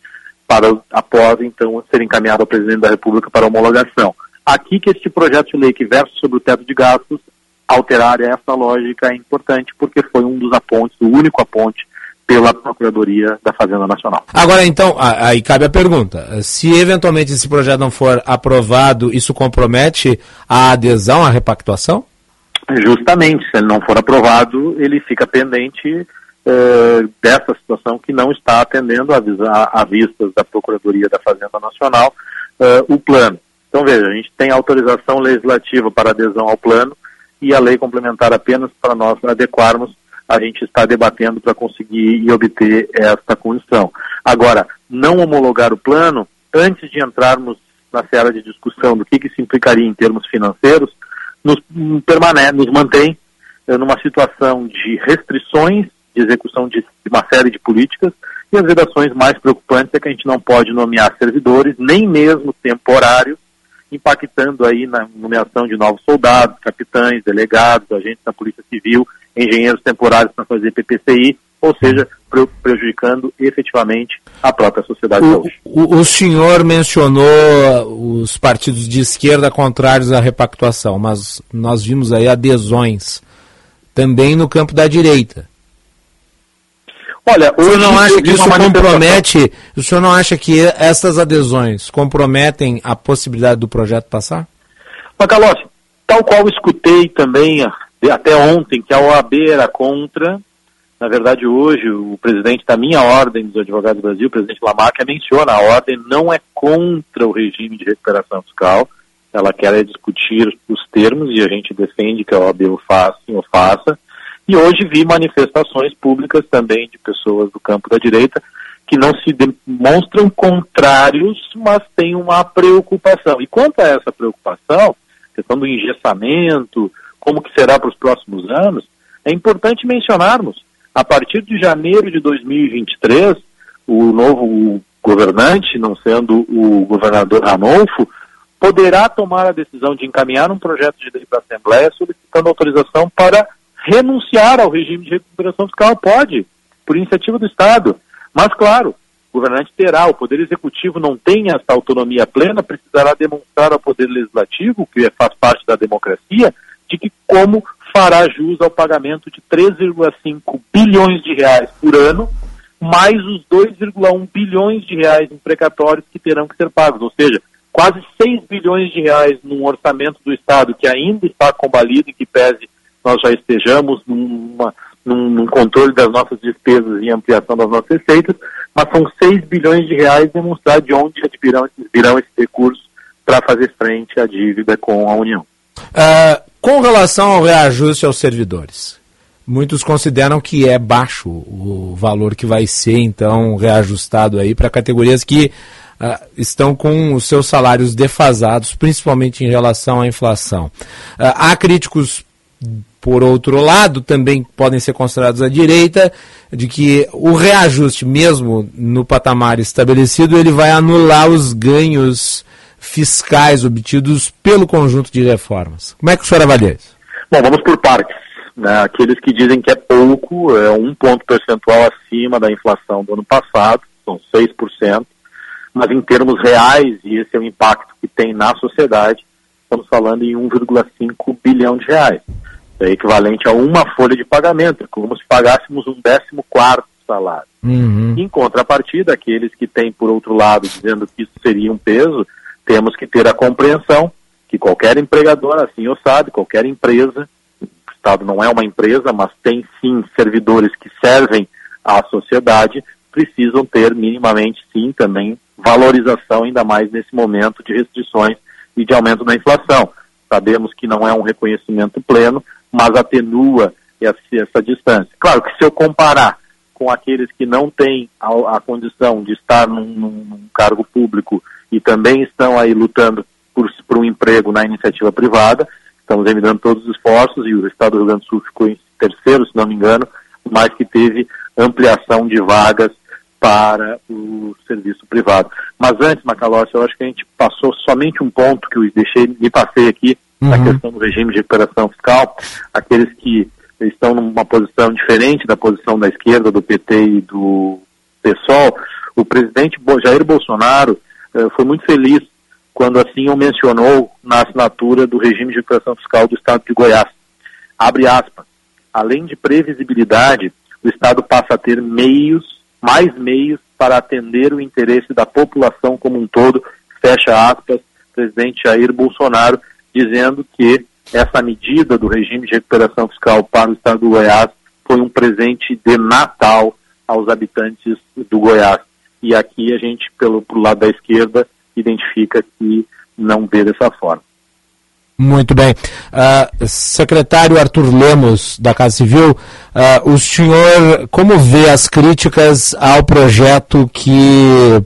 para, após, então, ser encaminhado ao presidente da República para homologação. Aqui que este projeto de lei que versa sobre o teto de gastos, alterar essa lógica é importante, porque foi um dos apontes, o único aponte pela Procuradoria da Fazenda Nacional. Agora, então, aí cabe a pergunta: se eventualmente esse projeto não for aprovado, isso compromete a adesão à repactuação? Justamente, se ele não for aprovado, ele fica pendente uh, dessa situação que não está atendendo a, a, vistas da Procuradoria da Fazenda Nacional uh, o plano. Então, veja, a gente tem autorização legislativa para adesão ao plano e a lei complementar apenas para nós adequarmos, a gente está debatendo para conseguir e obter esta condição. Agora, não homologar o plano, antes de entrarmos na seara de discussão do que, que isso implicaria em termos financeiros, nos, permanece, nos mantém eh, numa situação de restrições de execução de, de uma série de políticas. E as redações mais preocupantes é que a gente não pode nomear servidores, nem mesmo temporários, impactando aí na nomeação de novos soldados, capitães, delegados, agentes da Polícia Civil, engenheiros temporários para fazer PPCI, ou seja, prejudicando efetivamente a própria sociedade o, o, o, senhor mencionou os partidos de esquerda contrários à repactuação, mas nós vimos aí adesões também no campo da direita. Olha, o senhor não acha que isso compromete? O senhor não acha que essas adesões comprometem a possibilidade do projeto passar? Macalossi, tal qual escutei também até ontem que a OAB era contra, na verdade, hoje, o presidente da minha ordem dos advogados do Brasil, o presidente Lamarca, menciona a ordem não é contra o regime de recuperação fiscal, ela quer discutir os termos e a gente defende que a OAB o faça, o faça. E hoje vi manifestações públicas também de pessoas do campo da direita que não se demonstram contrários, mas têm uma preocupação. E quanto a essa preocupação, questão do engessamento, como que será para os próximos anos, é importante mencionarmos a partir de janeiro de 2023, o novo governante, não sendo o governador Ranolfo, poderá tomar a decisão de encaminhar um projeto de lei para a Assembleia solicitando autorização para renunciar ao regime de recuperação fiscal. Pode, por iniciativa do Estado. Mas, claro, o governante terá, o Poder Executivo não tem essa autonomia plena, precisará demonstrar ao Poder Legislativo, que faz parte da democracia, de que como fará jus ao pagamento de 3,5 bilhões de reais por ano, mais os 2,1 bilhões de reais em precatórios que terão que ser pagos, ou seja, quase 6 bilhões de reais num orçamento do Estado que ainda está combalido e que pese nós já estejamos numa, num, num, controle das nossas despesas e ampliação das nossas receitas, mas são 6 bilhões de reais demonstrar de onde virão, virão esses recursos para fazer frente à dívida com a União. Uh, com relação ao reajuste aos servidores, muitos consideram que é baixo o valor que vai ser então reajustado aí para categorias que uh, estão com os seus salários defasados, principalmente em relação à inflação. Uh, há críticos por outro lado, também podem ser considerados à direita, de que o reajuste, mesmo no patamar estabelecido, ele vai anular os ganhos fiscais obtidos pelo conjunto de reformas. Como é que o senhor avalia isso? Bom, vamos por partes. Né? Aqueles que dizem que é pouco, é um ponto percentual acima da inflação do ano passado, são 6%, mas em termos reais, e esse é o impacto que tem na sociedade, estamos falando em 1,5 bilhão de reais. É equivalente a uma folha de pagamento, é como se pagássemos um décimo quarto salário. Uhum. Em contrapartida, aqueles que têm, por outro lado, dizendo que isso seria um peso, temos que ter a compreensão que qualquer empregador, assim o sabe, qualquer empresa, o Estado não é uma empresa, mas tem sim servidores que servem à sociedade, precisam ter minimamente sim também valorização, ainda mais nesse momento de restrições e de aumento da inflação. Sabemos que não é um reconhecimento pleno, mas atenua essa, essa distância. Claro que se eu comparar com aqueles que não têm a, a condição de estar num, num, cargo público e também estão aí lutando por, por um emprego na iniciativa privada, estamos evidando todos os esforços e o Estado do Rio Grande do Sul ficou em terceiro, se não me engano, mas que teve ampliação de vagas para o serviço privado. Mas antes, Macalossi, eu acho que a gente passou somente um ponto que eu deixei, me passei aqui, uhum. na questão do regime de recuperação fiscal, aqueles que estão numa posição diferente da posição da esquerda, do PT e do PSOL, o presidente Jair Bolsonaro eh, foi muito feliz quando assim o mencionou na assinatura do regime de recuperação fiscal do Estado de Goiás. Abre aspas. Além de previsibilidade, o Estado passa a ter meios mais meios para atender o interesse da população como um todo, fecha aspas, presidente Jair Bolsonaro, dizendo que essa medida do regime de recuperação fiscal para o estado do Goiás foi um presente de Natal aos habitantes do Goiás. E aqui a gente, pelo, lado da esquerda, identifica que não vê dessa forma. Muito bem. Uh, secretário Arthur Lemos, da Casa Civil, uh, o senhor como vê as críticas ao projeto que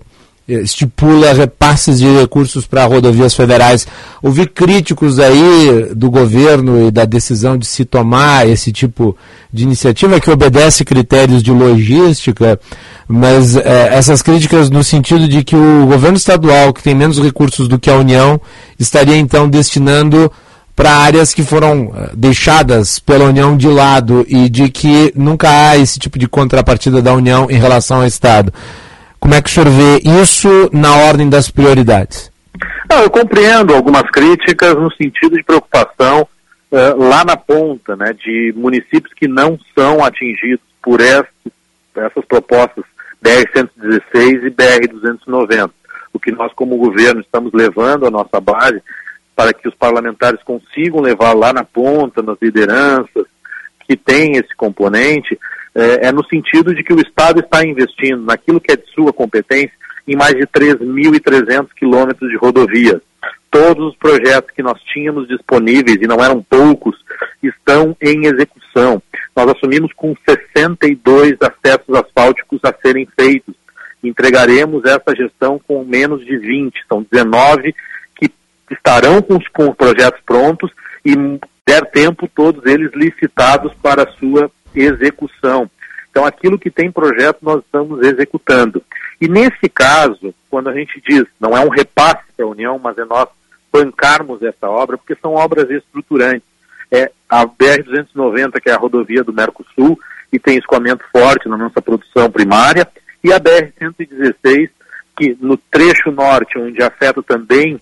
estipula repasses de recursos para rodovias federais. Ouvi críticos aí do governo e da decisão de se tomar esse tipo de iniciativa que obedece critérios de logística, mas é, essas críticas no sentido de que o governo estadual, que tem menos recursos do que a União, estaria então destinando para áreas que foram é, deixadas pela União de lado e de que nunca há esse tipo de contrapartida da União em relação ao Estado. Como é que o senhor vê isso na ordem das prioridades? Eu compreendo algumas críticas no sentido de preocupação uh, lá na ponta, né, de municípios que não são atingidos por essas, propostas BR-116 e BR-290. O que nós, como governo, estamos levando a nossa base para que os parlamentares consigam levar lá na ponta, nas lideranças, que tem esse componente, é, é no sentido de que o Estado está investindo naquilo que é de sua competência em mais de 3.300 quilômetros de rodovias. Todos os projetos que nós tínhamos disponíveis, e não eram poucos, estão em execução. Nós assumimos com 62 acessos asfálticos a serem feitos. Entregaremos essa gestão com menos de 20, são 19 que estarão com os, com os projetos prontos e der tempo todos eles licitados para a sua execução. Então, aquilo que tem projeto, nós estamos executando. E nesse caso, quando a gente diz, não é um repasse para a União, mas é nós bancarmos essa obra, porque são obras estruturantes. É a BR-290, que é a rodovia do Mercosul, e tem escoamento forte na nossa produção primária, e a BR-116, que no trecho norte, onde afeta também uh,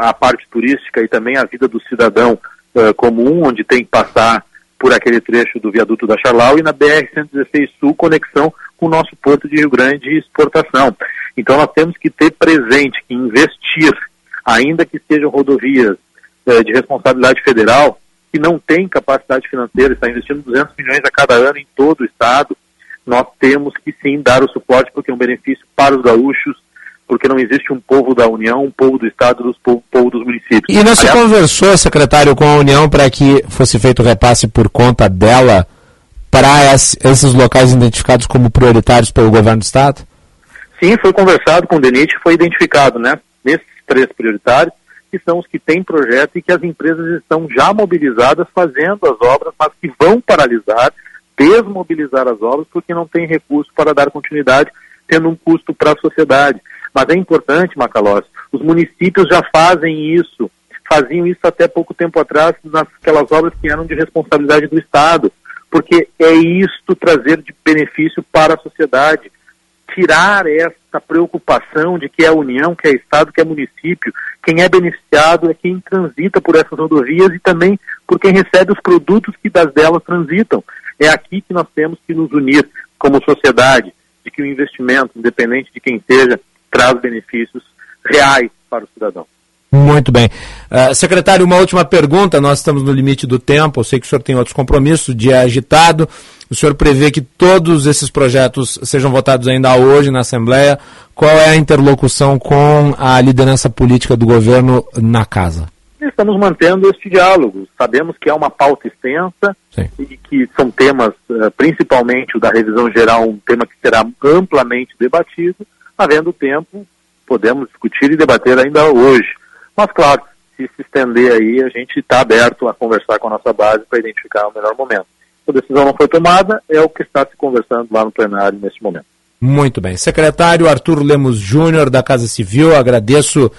a parte turística e também a vida do cidadão uh, comum, onde tem que passar por aquele trecho do viaduto da Charlau e na BR-116 Sul, conexão com o nosso porto de Rio Grande e exportação. Então nós temos que ter presente que investir, ainda que sejam rodovias eh, de responsabilidade federal, que não tem capacidade financeira, está investindo 200 milhões a cada ano em todo o estado, nós temos que sim dar o suporte porque é um benefício para os gaúchos, porque não existe um povo da União, um povo do Estado, um povo, povo dos municípios. E não se Aliás, conversou, secretário, com a União para que fosse feito repasse por conta dela para esses locais identificados como prioritários pelo governo do Estado? Sim, foi conversado com o DENIT e foi identificado, né, nesses três prioritários, que são os que têm projeto e que as empresas estão já mobilizadas fazendo as obras, mas que vão paralisar, desmobilizar as obras, porque não tem recurso para dar continuidade, tendo um custo para a sociedade. Mas é importante, Macalós, os municípios já fazem isso, faziam isso até pouco tempo atrás naquelas obras que eram de responsabilidade do Estado, porque é isto trazer de benefício para a sociedade, tirar essa preocupação de que é a União, que é Estado, que é município, quem é beneficiado é quem transita por essas rodovias e também por quem recebe os produtos que das delas transitam. É aqui que nós temos que nos unir como sociedade, de que o investimento, independente de quem seja, traz benefícios reais para o cidadão. Muito bem. Uh, secretário, uma última pergunta. Nós estamos no limite do tempo. Eu sei que o senhor tem outros compromissos, o dia é agitado. O senhor prevê que todos esses projetos sejam votados ainda hoje na Assembleia. Qual é a interlocução com a liderança política do governo na casa? estamos mantendo este diálogo. Sabemos que é uma pauta extensa Sim. e que são temas, eh, principalmente o da revisão geral, um tema que será amplamente debatido. Havendo tempo, podemos discutir e debater ainda hoje. Mas, claro, se se estender aí, a gente está aberto a conversar com a nossa base para identificar o melhor momento. A decisão não foi tomada, é o que está se conversando lá no plenário neste momento. Muito bem. Secretário Arthur Lemos Júnior, da Casa Civil, agradeço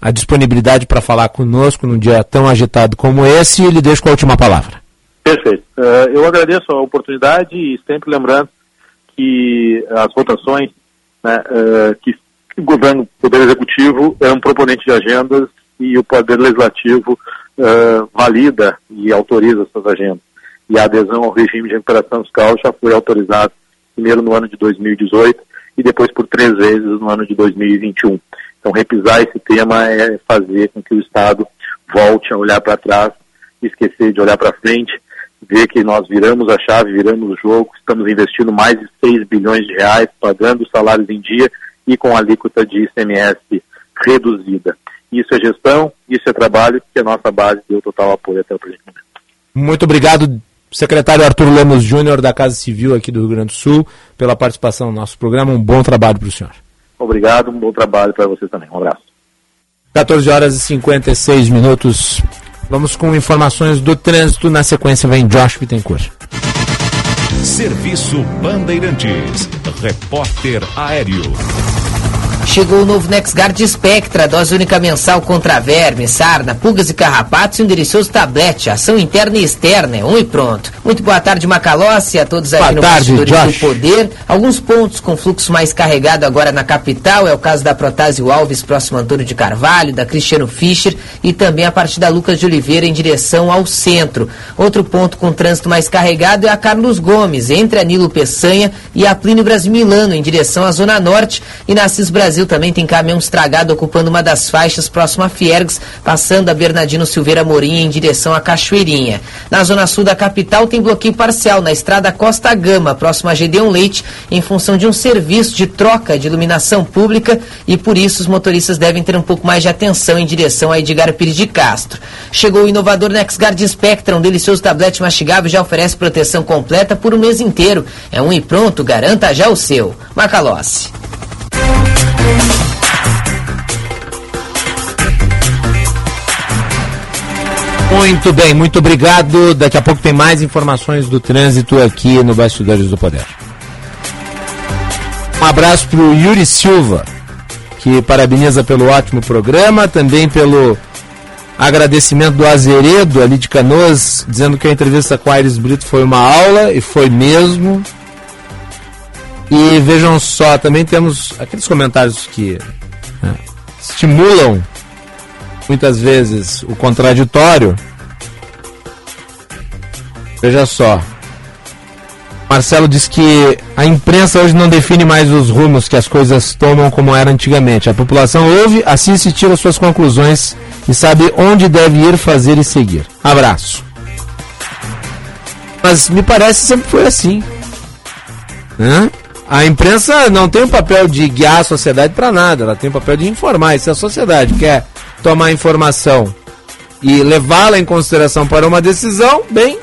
a disponibilidade para falar conosco num dia tão agitado como esse e lhe deixo com a última palavra. Perfeito. Uh, eu agradeço a oportunidade e sempre lembrando que as votações né, uh, que o governo, o Poder Executivo é um proponente de agendas e o Poder Legislativo uh, valida e autoriza essas agendas. E a adesão ao regime de recuperação fiscal já foi autorizada primeiro no ano de 2018 e depois por três vezes no ano de 2021. Então, repisar esse tema é fazer com que o Estado volte a olhar para trás, esquecer de olhar para frente, ver que nós viramos a chave, viramos o jogo, estamos investindo mais de 6 bilhões de reais, pagando salários em dia e com alíquota de ICMS reduzida. Isso é gestão, isso é trabalho que a nossa base deu total apoio até o presente momento. Muito obrigado, secretário Arthur Lemos Júnior, da Casa Civil aqui do Rio Grande do Sul, pela participação no nosso programa. Um bom trabalho para o senhor. Obrigado, um bom trabalho para você também. Um abraço. 14 horas e 56 minutos. Vamos com informações do trânsito. Na sequência vem Josh Bittencourt. Serviço Bandeirantes. Repórter Aéreo. Chegou o novo NexGard Spectra, dose única mensal contra verme, sarna, pulgas e carrapatos e um delicioso tablete, ação interna e externa, é um e pronto. Muito boa tarde, Macalossi, a todos aí boa no tarde, do Poder. Alguns pontos com fluxo mais carregado agora na capital, é o caso da Protásio Alves, próximo Antônio de Carvalho, da Cristiano Fischer e também a partir da Lucas de Oliveira em direção ao centro. Outro ponto com trânsito mais carregado é a Carlos Gomes, entre a Nilo Peçanha e a Plínio Brasil Milano, em direção à Zona Norte e na Assis Brasil também tem caminhão estragado ocupando uma das faixas próximo a Fiergs, passando a Bernardino Silveira Morim em direção à Cachoeirinha. Na zona sul da capital tem bloqueio parcial na estrada Costa Gama, próximo a Gedeon Leite, em função de um serviço de troca de iluminação pública e por isso os motoristas devem ter um pouco mais de atenção em direção a Edgar Pires de Castro. Chegou o inovador NexGuard Spectra, um delicioso tablete mastigável já oferece proteção completa por um mês inteiro. É um e pronto, garanta já o seu. Macalossi. Muito bem, muito obrigado. Daqui a pouco tem mais informações do trânsito aqui no Bastidores do Poder. Um abraço para o Yuri Silva, que parabeniza pelo ótimo programa, também pelo agradecimento do Azeredo, ali de Canoas, dizendo que a entrevista com a Aires Brito foi uma aula, e foi mesmo. E vejam só, também temos aqueles comentários que né, estimulam muitas vezes o contraditório. Veja só. Marcelo diz que a imprensa hoje não define mais os rumos que as coisas tomam como era antigamente. A população ouve, assiste e tira suas conclusões e sabe onde deve ir, fazer e seguir. Abraço. Mas me parece sempre foi assim. Né? A imprensa não tem o papel de guiar a sociedade para nada, ela tem o papel de informar. E se a sociedade quer tomar informação e levá-la em consideração para uma decisão, bem,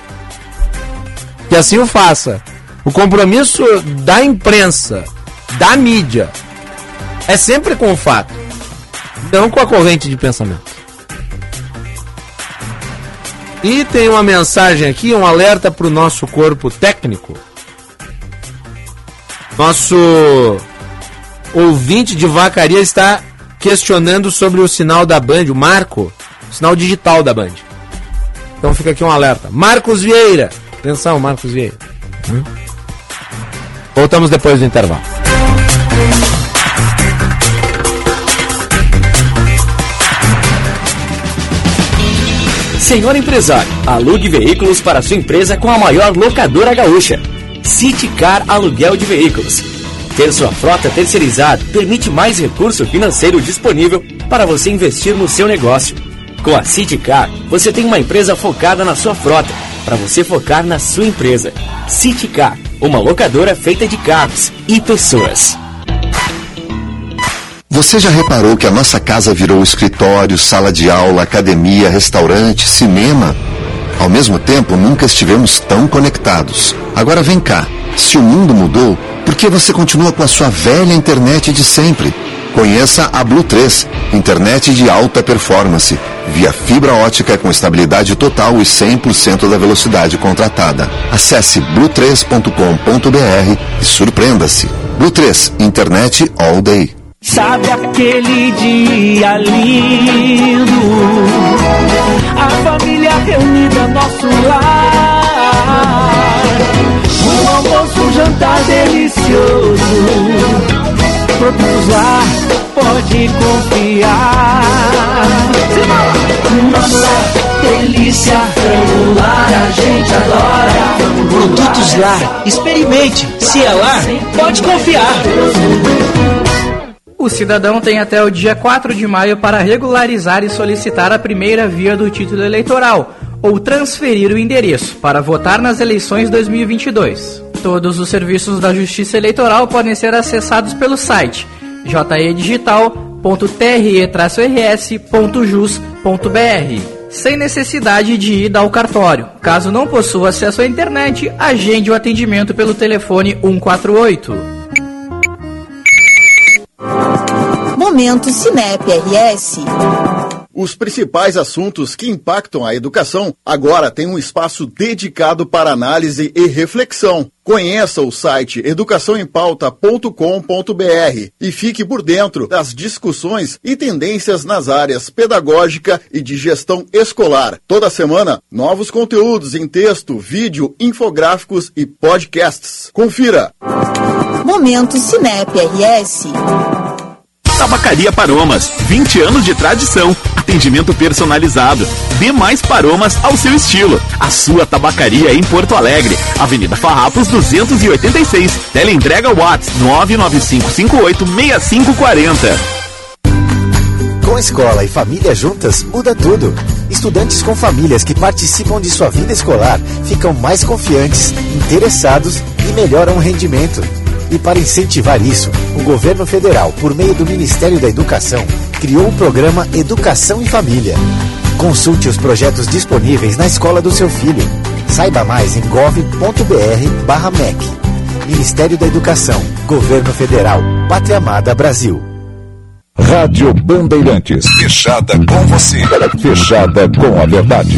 que assim o faça. O compromisso da imprensa, da mídia, é sempre com o fato, não com a corrente de pensamento. E tem uma mensagem aqui, um alerta para o nosso corpo técnico. Nosso ouvinte de vacaria está questionando sobre o sinal da Band, o marco, o sinal digital da Band. Então fica aqui um alerta. Marcos Vieira. Atenção, Marcos Vieira. Hum? Voltamos depois do intervalo. Senhor empresário, alugue veículos para sua empresa com a maior locadora gaúcha. Citicar Aluguel de Veículos. Ter sua frota terceirizada permite mais recurso financeiro disponível para você investir no seu negócio. Com a Citicar, você tem uma empresa focada na sua frota, para você focar na sua empresa. Citicar, uma locadora feita de carros e pessoas. Você já reparou que a nossa casa virou escritório, sala de aula, academia, restaurante, cinema? Ao mesmo tempo, nunca estivemos tão conectados. Agora vem cá. Se o mundo mudou, por que você continua com a sua velha internet de sempre? Conheça a Blue 3, internet de alta performance, via fibra ótica com estabilidade total e 100% da velocidade contratada. Acesse blue3.com.br e surpreenda-se. Blue 3, internet all day. Sabe aquele dia lindo? Família reunida, nosso lar. Um almoço, um jantar delicioso. Produtos lá, pode confiar. Nossa delícia, celular, a gente adora. Produtos lá, experimente. Se é lá, pode confiar. O cidadão tem até o dia 4 de maio para regularizar e solicitar a primeira via do título eleitoral ou transferir o endereço para votar nas eleições 2022. Todos os serviços da Justiça Eleitoral podem ser acessados pelo site jedigital.tre-rs.jus.br sem necessidade de ir ao cartório. Caso não possua acesso à internet, agende o atendimento pelo telefone 148. Momento Cinep RS. Os principais assuntos que impactam a educação agora têm um espaço dedicado para análise e reflexão. Conheça o site educaçãoempauta.com.br e fique por dentro das discussões e tendências nas áreas pedagógica e de gestão escolar. Toda semana, novos conteúdos em texto, vídeo, infográficos e podcasts. Confira! Momento Cinep RS. Tabacaria Paromas, 20 anos de tradição, atendimento personalizado. Dê mais paromas ao seu estilo. A sua tabacaria em Porto Alegre, Avenida Farrapos 286. Teleentrega Watts 995586540. Com escola e família juntas, muda tudo. Estudantes com famílias que participam de sua vida escolar ficam mais confiantes, interessados e melhoram o rendimento. E para incentivar isso, o governo federal, por meio do Ministério da Educação, criou o programa Educação e Família. Consulte os projetos disponíveis na escola do seu filho. Saiba mais em gov.br/mec. Ministério da Educação, Governo Federal, Pátria Amada Brasil. Rádio Bandeirantes. Fechada com você. Fechada com a verdade.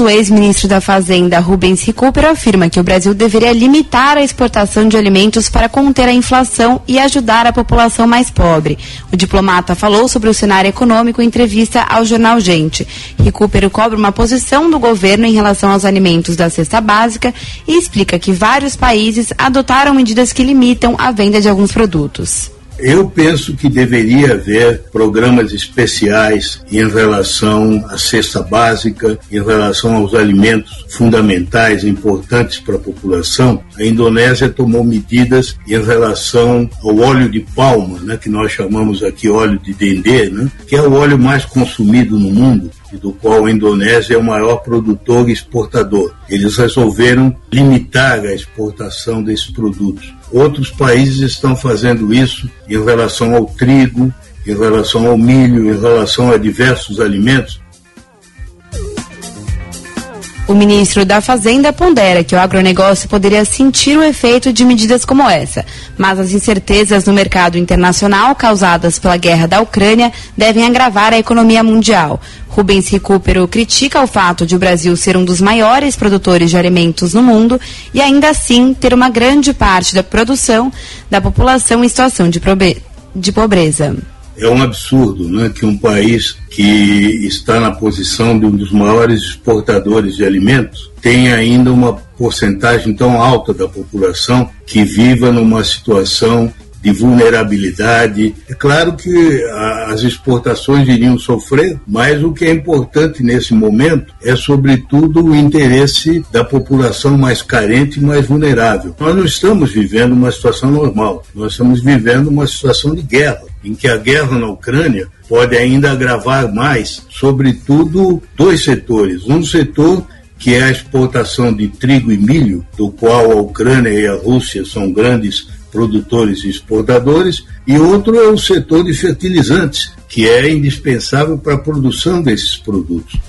O ex-ministro da Fazenda, Rubens Recupero, afirma que o Brasil deveria limitar a exportação de alimentos para conter a inflação e ajudar a população mais pobre. O diplomata falou sobre o cenário econômico em entrevista ao jornal Gente. Recupero cobra uma posição do governo em relação aos alimentos da cesta básica e explica que vários países adotaram medidas que limitam a venda de alguns produtos. Eu penso que deveria haver programas especiais em relação à cesta básica, em relação aos alimentos fundamentais, importantes para a população. A Indonésia tomou medidas em relação ao óleo de palma, né, que nós chamamos aqui óleo de dendê, né, que é o óleo mais consumido no mundo e do qual a Indonésia é o maior produtor e exportador. Eles resolveram limitar a exportação desses produtos. Outros países estão fazendo isso em relação ao trigo, em relação ao milho, em relação a diversos alimentos. O ministro da Fazenda pondera que o agronegócio poderia sentir o efeito de medidas como essa, mas as incertezas no mercado internacional causadas pela guerra da Ucrânia devem agravar a economia mundial. Rubens Recupero critica o fato de o Brasil ser um dos maiores produtores de alimentos no mundo e ainda assim ter uma grande parte da produção da população em situação de, pobreza. É um absurdo né, que um país que está na posição de um dos maiores exportadores de alimentos tenha ainda uma porcentagem tão alta da população que viva numa situação de vulnerabilidade. É claro que as exportações iriam sofrer, mas o que é importante nesse momento é, sobretudo, o interesse da população mais carente e mais vulnerável. Nós não estamos vivendo uma situação normal, nós estamos vivendo uma situação de guerra em que a guerra na Ucrânia pode ainda agravar mais, sobretudo dois setores. Um setor que é a exportação de trigo e milho, do qual a Ucrânia e a Rússia são grandes produtores e exportadores, e outro é o setor de fertilizantes, que é indispensável para a produção desses produtos.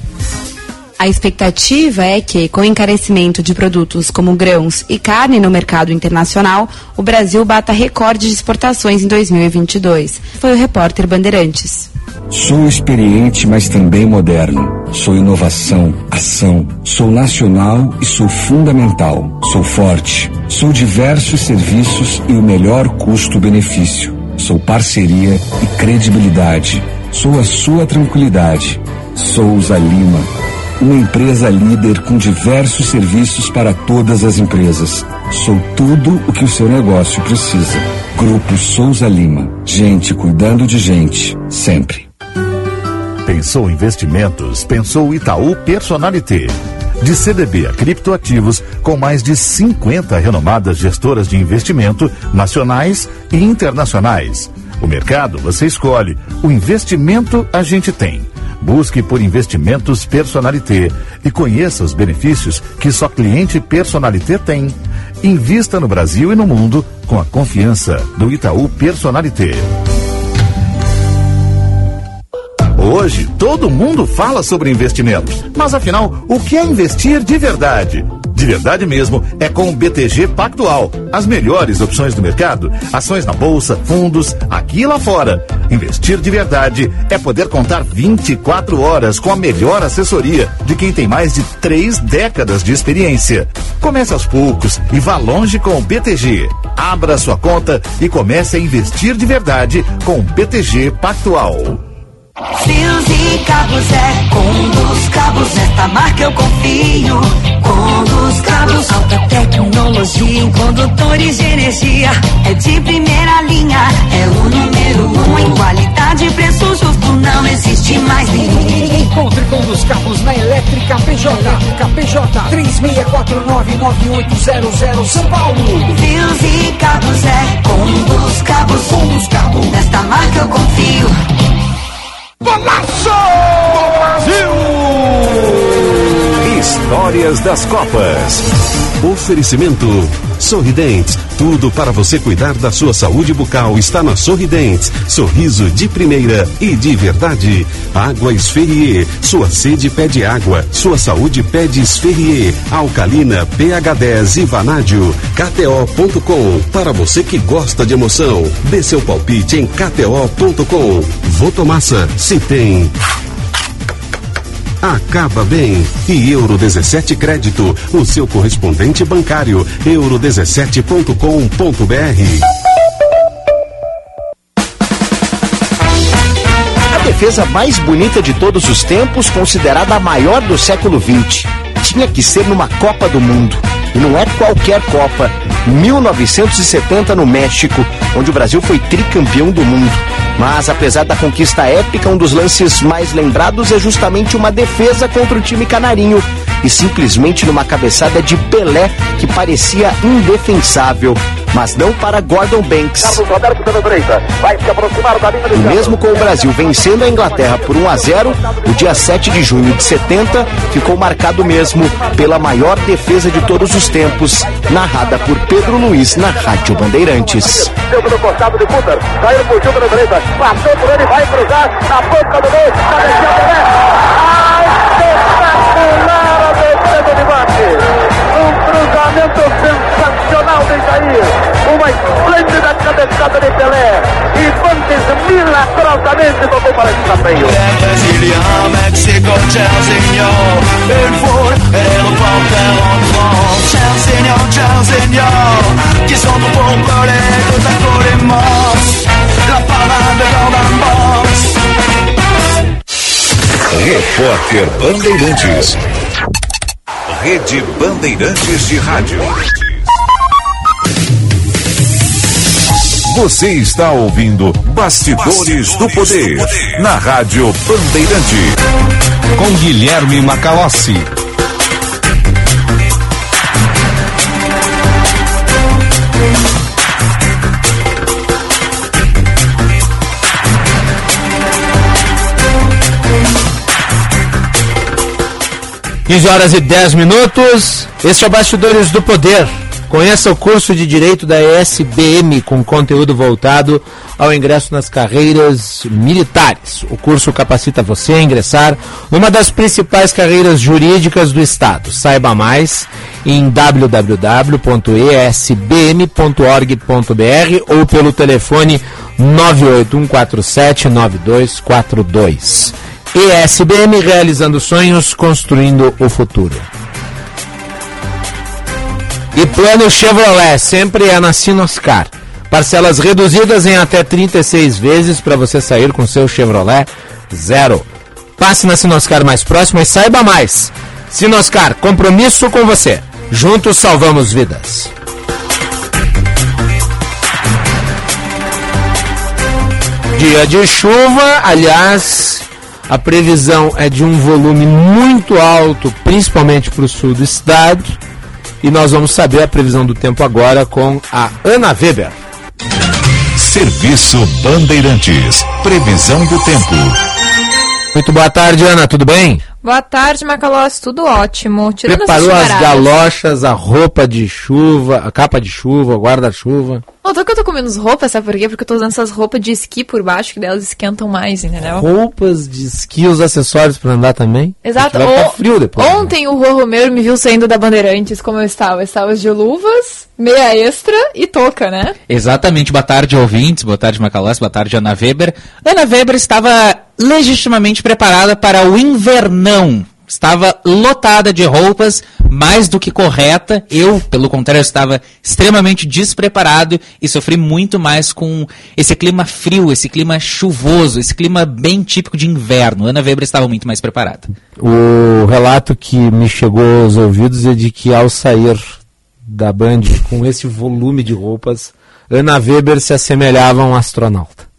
A expectativa é que, com o encarecimento de produtos como grãos e carne no mercado internacional, o Brasil bata recorde de exportações em 2022. Foi o repórter Bandeirantes. Sou experiente, mas também moderno. Sou inovação, ação. Sou nacional e sou fundamental. Sou forte. Sou diversos serviços e o melhor custo-benefício. Sou parceria e credibilidade. Sou a sua tranquilidade. Souza Lima uma empresa líder com diversos serviços para todas as empresas. Sou tudo o que o seu negócio precisa. Grupo Souza Lima. Gente cuidando de gente, sempre. Pensou investimentos? Pensou Itaú Personalité. De CDB a criptoativos, com mais de 50 renomadas gestoras de investimento nacionais e internacionais. O mercado você escolhe, o investimento a gente tem. Busque por investimentos Personalité e conheça os benefícios que só cliente Personalité tem. Invista no Brasil e no mundo com a confiança do Itaú Personalité. Hoje, todo mundo fala sobre investimentos. Mas afinal, o que é investir de verdade? De verdade mesmo, é com o BTG Pactual. As melhores opções do mercado, ações na bolsa, fundos, aqui e lá fora. Investir de verdade é poder contar 24 horas com a melhor assessoria de quem tem mais de três décadas de experiência. Comece aos poucos e vá longe com o BTG. Abra sua conta e comece a investir de verdade com o BTG Pactual. Fios e cabos é Conduz Cabos, nesta marca eu confio. Conduz Cabos, alta tecnologia em condutores de energia. É de primeira linha, é o número um em qualidade e preço justo. Não existe mais ninguém. Encontre Conduz Cabos na Elétrica PJ. Elétrica PJ 36499800 São Paulo. Fios e cabos é Conduz Cabos. Conduz Cabos. Nesta marca eu confio. Golaço! Brasil! Histórias das Copas. Oferecimento Sorridentes. Tudo para você cuidar da sua saúde bucal está na Sorridentes. Sorriso de primeira e de verdade. Água Esferrier. Sua sede pede água. Sua saúde pede Esferrier. Alcalina, pH 10 e Vanádio. KTO.com. Para você que gosta de emoção. Dê seu palpite em KTO.com. Votomassa. Se tem acaba bem. E Euro 17 Crédito, o seu correspondente bancário, euro17.com.br. A defesa mais bonita de todos os tempos, considerada a maior do século XX, tinha que ser numa Copa do Mundo. E não é qualquer Copa. 1970 no México, onde o Brasil foi tricampeão do mundo. Mas apesar da conquista épica, um dos lances mais lembrados é justamente uma defesa contra o time canarinho e simplesmente numa cabeçada de Pelé que parecia indefensável. Mas não para Gordon Banks. E mesmo com o Brasil vencendo a Inglaterra por 1 a 0, o dia 7 de junho de 70 ficou marcado mesmo pela maior defesa de todos os tempos, narrada por Pedro Luiz na Rádio Bandeirantes. Um cruzamento de Jair. Uma esplêndida cabeçada de Pelé. E Bandes milagrosamente tocou para esse tapeio. Brasília, México, Chelsea, Une fois, et le panthère en Chelsea, Chelsea, qui sont pour voler tout à coup les morts. La parade de Gordon Box. Repórter Bandeirantes. Rede Bandeirantes de Rádio. Você está ouvindo Bastidores, Bastidores do, poder, do, Poder, na Rádio Bandeirante. Com Guilherme Macalossi. Quinze horas e 10 minutos. Este é o Bastidores do Poder Conheça o curso de Direito da ESBM com conteúdo voltado ao ingresso nas carreiras militares. O curso capacita você a ingressar numa das principais carreiras jurídicas do Estado. Saiba mais em www.esbm.org.br ou pelo telefone 981479242. ESBM realizando sonhos, construindo o futuro. E plano Chevrolet sempre é na Sinoscar. Parcelas reduzidas em até 36 vezes para você sair com seu Chevrolet zero. Passe na Sinoscar mais próxima e saiba mais. Sinoscar, compromisso com você. Juntos salvamos vidas. Dia de chuva, aliás, a previsão é de um volume muito alto, principalmente para o sul do estado. E nós vamos saber a previsão do tempo agora com a Ana Weber. Serviço Bandeirantes. Previsão do tempo. Muito boa tarde, Ana, tudo bem? Boa tarde, Macalossi, tudo ótimo. Tirando Preparou as galochas, a roupa de chuva, a capa de chuva, o guarda-chuva. Tô que eu tô com menos roupa, sabe por quê? Porque eu tô usando essas roupas de esqui por baixo, que delas esquentam mais, entendeu? Roupas de esqui, os acessórios para andar também? Exato. Vai ficar frio depois. né? Ontem o Rô Romero me viu saindo da Bandeirantes como eu estava. Eu estava de luvas, meia extra e touca, né? Exatamente. Boa tarde, ouvintes. Boa tarde, Macalossi. Boa tarde, Ana Weber. Ana Weber estava legitimamente preparada para o invernão. Estava lotada de roupas, mais do que correta. Eu, pelo contrário, estava extremamente despreparado e sofri muito mais com esse clima frio, esse clima chuvoso, esse clima bem típico de inverno. Ana Weber estava muito mais preparada. O relato que me chegou aos ouvidos é de que ao sair da Band com esse volume de roupas, Ana Weber se assemelhava a um astronauta.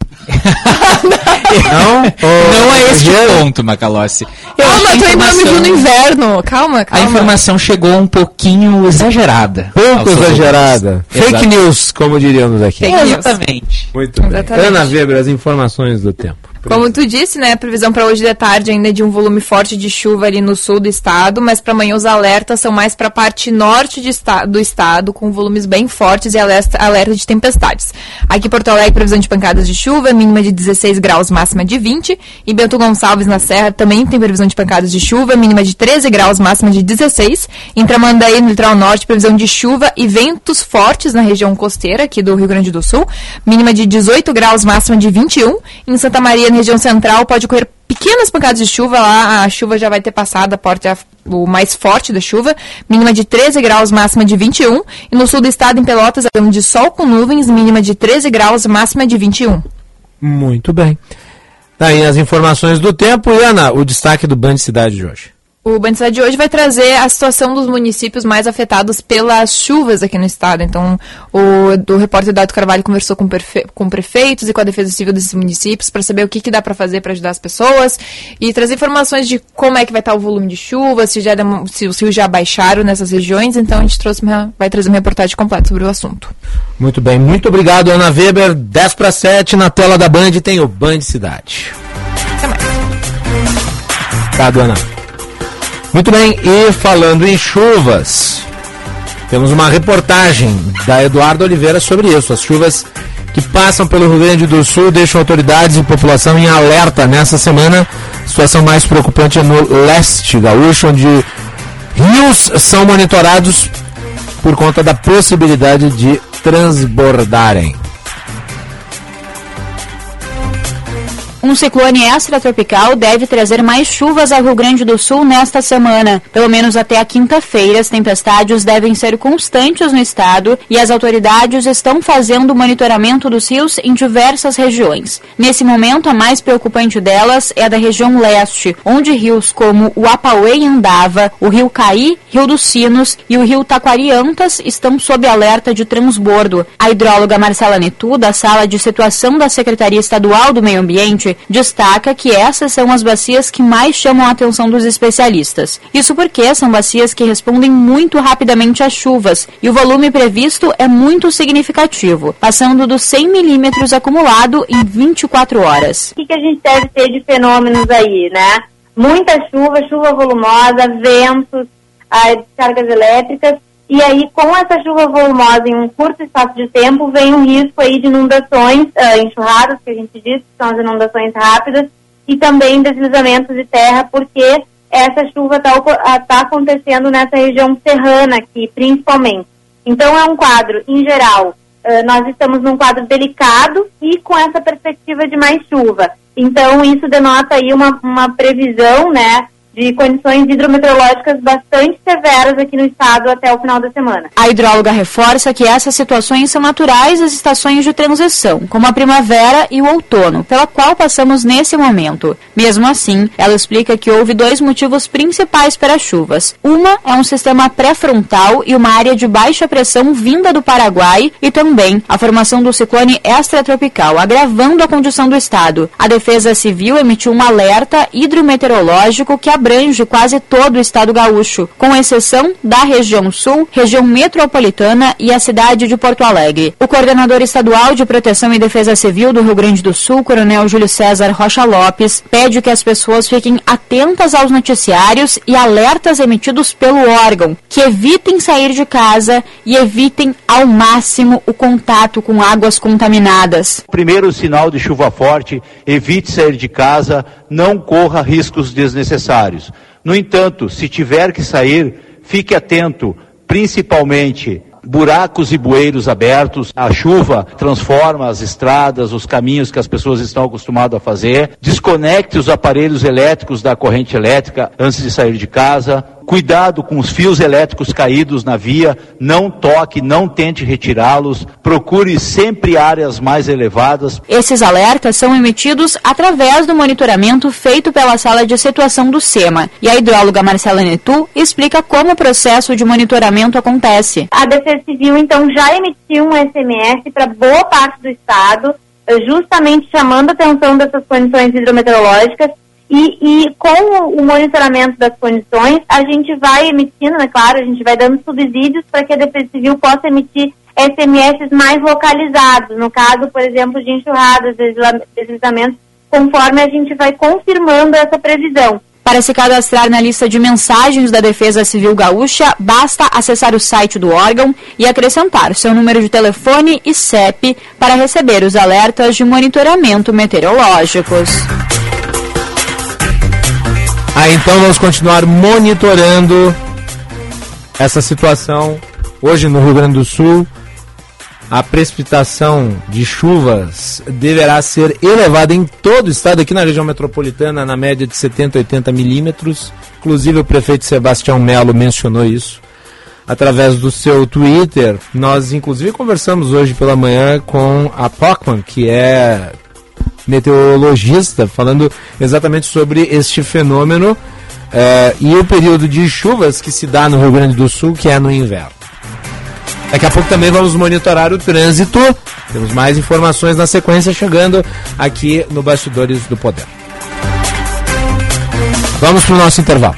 Não, não é este ponto, Macalossi. Eu calma, acho que tô a em nome de informação- no inverno. Calma, calma. A informação chegou um pouquinho exagerada. Pouco exagerada. Fake Exato. news, como diríamos aqui. Fake news. Exatamente. Muito bem. Exatamente. Ana Weber, as informações do tempo. Como tu disse, né, a previsão para hoje de tarde ainda é de um volume forte de chuva ali no sul do estado, mas para amanhã os alertas são mais para a parte norte esta- do estado, com volumes bem fortes e alerta, alerta de tempestades. Aqui em Porto Alegre, previsão de pancadas de chuva, mínima de 16 graus, máxima de 20. E Bento Gonçalves, na Serra, também tem previsão de pancadas de chuva, mínima de 13 graus, máxima de 16. Em Tramandaí, no litoral norte, previsão de chuva e ventos fortes na região costeira aqui do Rio Grande do Sul, mínima de 18 graus, máxima de 21. Em Santa Maria, região central, pode ocorrer pequenas pancadas de chuva lá, a chuva já vai ter passado a porta o mais forte da chuva, mínima de 13 graus, máxima de 21. E no sul do estado, em Pelotas, de sol com nuvens, mínima de 13 graus, máxima de 21. Muito bem. Tá aí as informações do tempo. Ana, o destaque do Band Cidade de hoje. O Bandicida de hoje vai trazer a situação dos municípios mais afetados pelas chuvas aqui no estado. Então, o do repórter Dado Carvalho conversou com, perfe- com prefeitos e com a Defesa Civil desses municípios para saber o que, que dá para fazer para ajudar as pessoas e trazer informações de como é que vai estar o volume de chuva, se, já se os rios já baixaram nessas regiões. Então, a gente trouxe uma, vai trazer uma reportagem completa sobre o assunto. Muito bem, muito obrigado, Ana Weber. 10 para 7 na tela da Band tem o Band Cidade. Até mais. Obrigado, Ana. Muito bem, e falando em chuvas, temos uma reportagem da Eduardo Oliveira sobre isso. As chuvas que passam pelo Rio Grande do Sul deixam autoridades e população em alerta nessa semana. Situação mais preocupante é no leste gaúcho, onde rios são monitorados por conta da possibilidade de transbordarem. Um ciclone extratropical deve trazer mais chuvas ao Rio Grande do Sul nesta semana. Pelo menos até a quinta-feira, as tempestades devem ser constantes no estado e as autoridades estão fazendo monitoramento dos rios em diversas regiões. Nesse momento, a mais preocupante delas é a da região leste, onde rios como o Apauê e Andava, o rio Caí, Rio dos Sinos e o rio Taquariantas estão sob alerta de transbordo. A hidróloga Marcela Netu, da Sala de Situação da Secretaria Estadual do Meio Ambiente, destaca que essas são as bacias que mais chamam a atenção dos especialistas. Isso porque são bacias que respondem muito rapidamente às chuvas e o volume previsto é muito significativo, passando dos 100 milímetros acumulado em 24 horas. O que, que a gente deve ter de fenômenos aí, né? muita chuva, chuva volumosa, ventos, ah, descargas elétricas, e aí com essa chuva volumosa em um curto espaço de tempo vem um risco aí de inundações, ah, enxurradas que a gente diz, que são as inundações rápidas, e também deslizamentos de terra, porque essa chuva está tá acontecendo nessa região serrana aqui, principalmente. Então é um quadro, em geral, uh, nós estamos num quadro delicado e com essa perspectiva de mais chuva. Então isso denota aí uma, uma previsão, né, de condições hidrometeorológicas bastante severas aqui no estado até o final da semana. A hidróloga reforça que essas situações são naturais das estações de transição, como a primavera e o outono, pela qual passamos nesse momento. Mesmo assim, ela explica que houve dois motivos principais para as chuvas. Uma é um sistema pré-frontal e uma área de baixa pressão vinda do Paraguai e também a formação do ciclone extratropical, agravando a condição do estado. A Defesa Civil emitiu um alerta hidrometeorológico que abrange quase todo o estado gaúcho, com exceção da região sul, região metropolitana e a cidade de Porto Alegre. O coordenador estadual de Proteção e Defesa Civil do Rio Grande do Sul, Coronel Júlio César Rocha Lopes, pede que as pessoas fiquem atentas aos noticiários e alertas emitidos pelo órgão, que evitem sair de casa e evitem ao máximo o contato com águas contaminadas. Primeiro sinal de chuva forte, evite sair de casa, não corra riscos desnecessários. No entanto, se tiver que sair, fique atento, principalmente buracos e bueiros abertos. A chuva transforma as estradas, os caminhos que as pessoas estão acostumadas a fazer. Desconecte os aparelhos elétricos da corrente elétrica antes de sair de casa. Cuidado com os fios elétricos caídos na via, não toque, não tente retirá-los. Procure sempre áreas mais elevadas. Esses alertas são emitidos através do monitoramento feito pela sala de situação do SEMA. E a hidróloga Marcela Netu explica como o processo de monitoramento acontece. A Defesa Civil, então, já emitiu um SMS para boa parte do estado, justamente chamando a atenção dessas condições hidrometeorológicas e, e, com o monitoramento das condições, a gente vai emitindo, é claro, a gente vai dando subsídios para que a Defesa Civil possa emitir SMS mais localizados, no caso, por exemplo, de enxurradas, deslizamentos, conforme a gente vai confirmando essa previsão. Para se cadastrar na lista de mensagens da Defesa Civil Gaúcha, basta acessar o site do órgão e acrescentar seu número de telefone e CEP para receber os alertas de monitoramento meteorológicos. Ah, então vamos continuar monitorando essa situação. Hoje no Rio Grande do Sul, a precipitação de chuvas deverá ser elevada em todo o estado, aqui na região metropolitana, na média de 70 a 80 milímetros. Inclusive o prefeito Sebastião Melo mencionou isso através do seu Twitter. Nós, inclusive, conversamos hoje pela manhã com a Pockman, que é meteorologista, falando exatamente sobre este fenômeno eh, e o período de chuvas que se dá no Rio Grande do Sul, que é no inverno. Daqui a pouco também vamos monitorar o trânsito. Temos mais informações na sequência chegando aqui no Bastidores do Poder. Vamos para o nosso intervalo.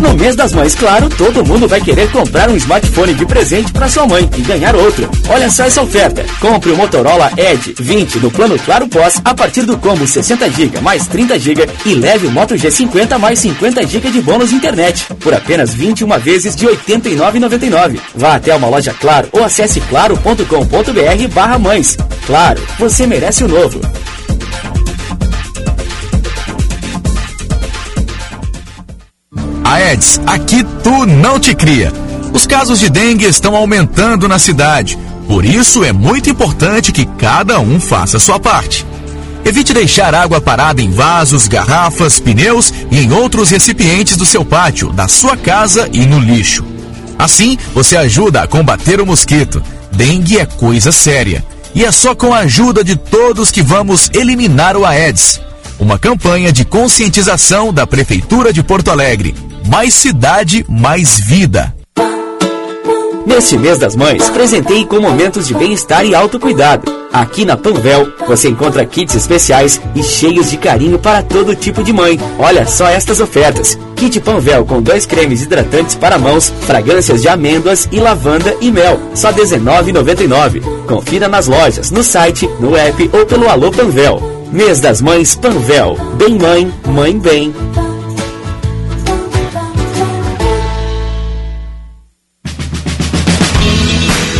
No mês das mães, claro, todo mundo vai querer comprar um smartphone de presente para sua mãe e ganhar outro. Olha só essa oferta. Compre o Motorola Edge 20 no plano Claro Pós a partir do combo 60 GB mais 30 GB e leve o Moto G50 mais 50 GB de bônus internet por apenas 21 vezes de R$ 89,99. Vá até uma loja Claro ou acesse claro.com.br/barra mães. Claro, você merece o novo. Aedes, aqui tu não te cria. Os casos de dengue estão aumentando na cidade. Por isso é muito importante que cada um faça sua parte. Evite deixar água parada em vasos, garrafas, pneus e em outros recipientes do seu pátio, da sua casa e no lixo. Assim, você ajuda a combater o mosquito. Dengue é coisa séria. E é só com a ajuda de todos que vamos eliminar o Aedes. Uma campanha de conscientização da Prefeitura de Porto Alegre. Mais cidade, mais vida. Neste mês das mães, presentei com momentos de bem-estar e autocuidado. Aqui na Panvel, você encontra kits especiais e cheios de carinho para todo tipo de mãe. Olha só estas ofertas. Kit Panvel com dois cremes hidratantes para mãos, fragrâncias de amêndoas e lavanda e mel. Só R$19,99. Confira nas lojas, no site, no app ou pelo Alô Panvel. Mês das Mães Panvel. Bem mãe, mãe bem.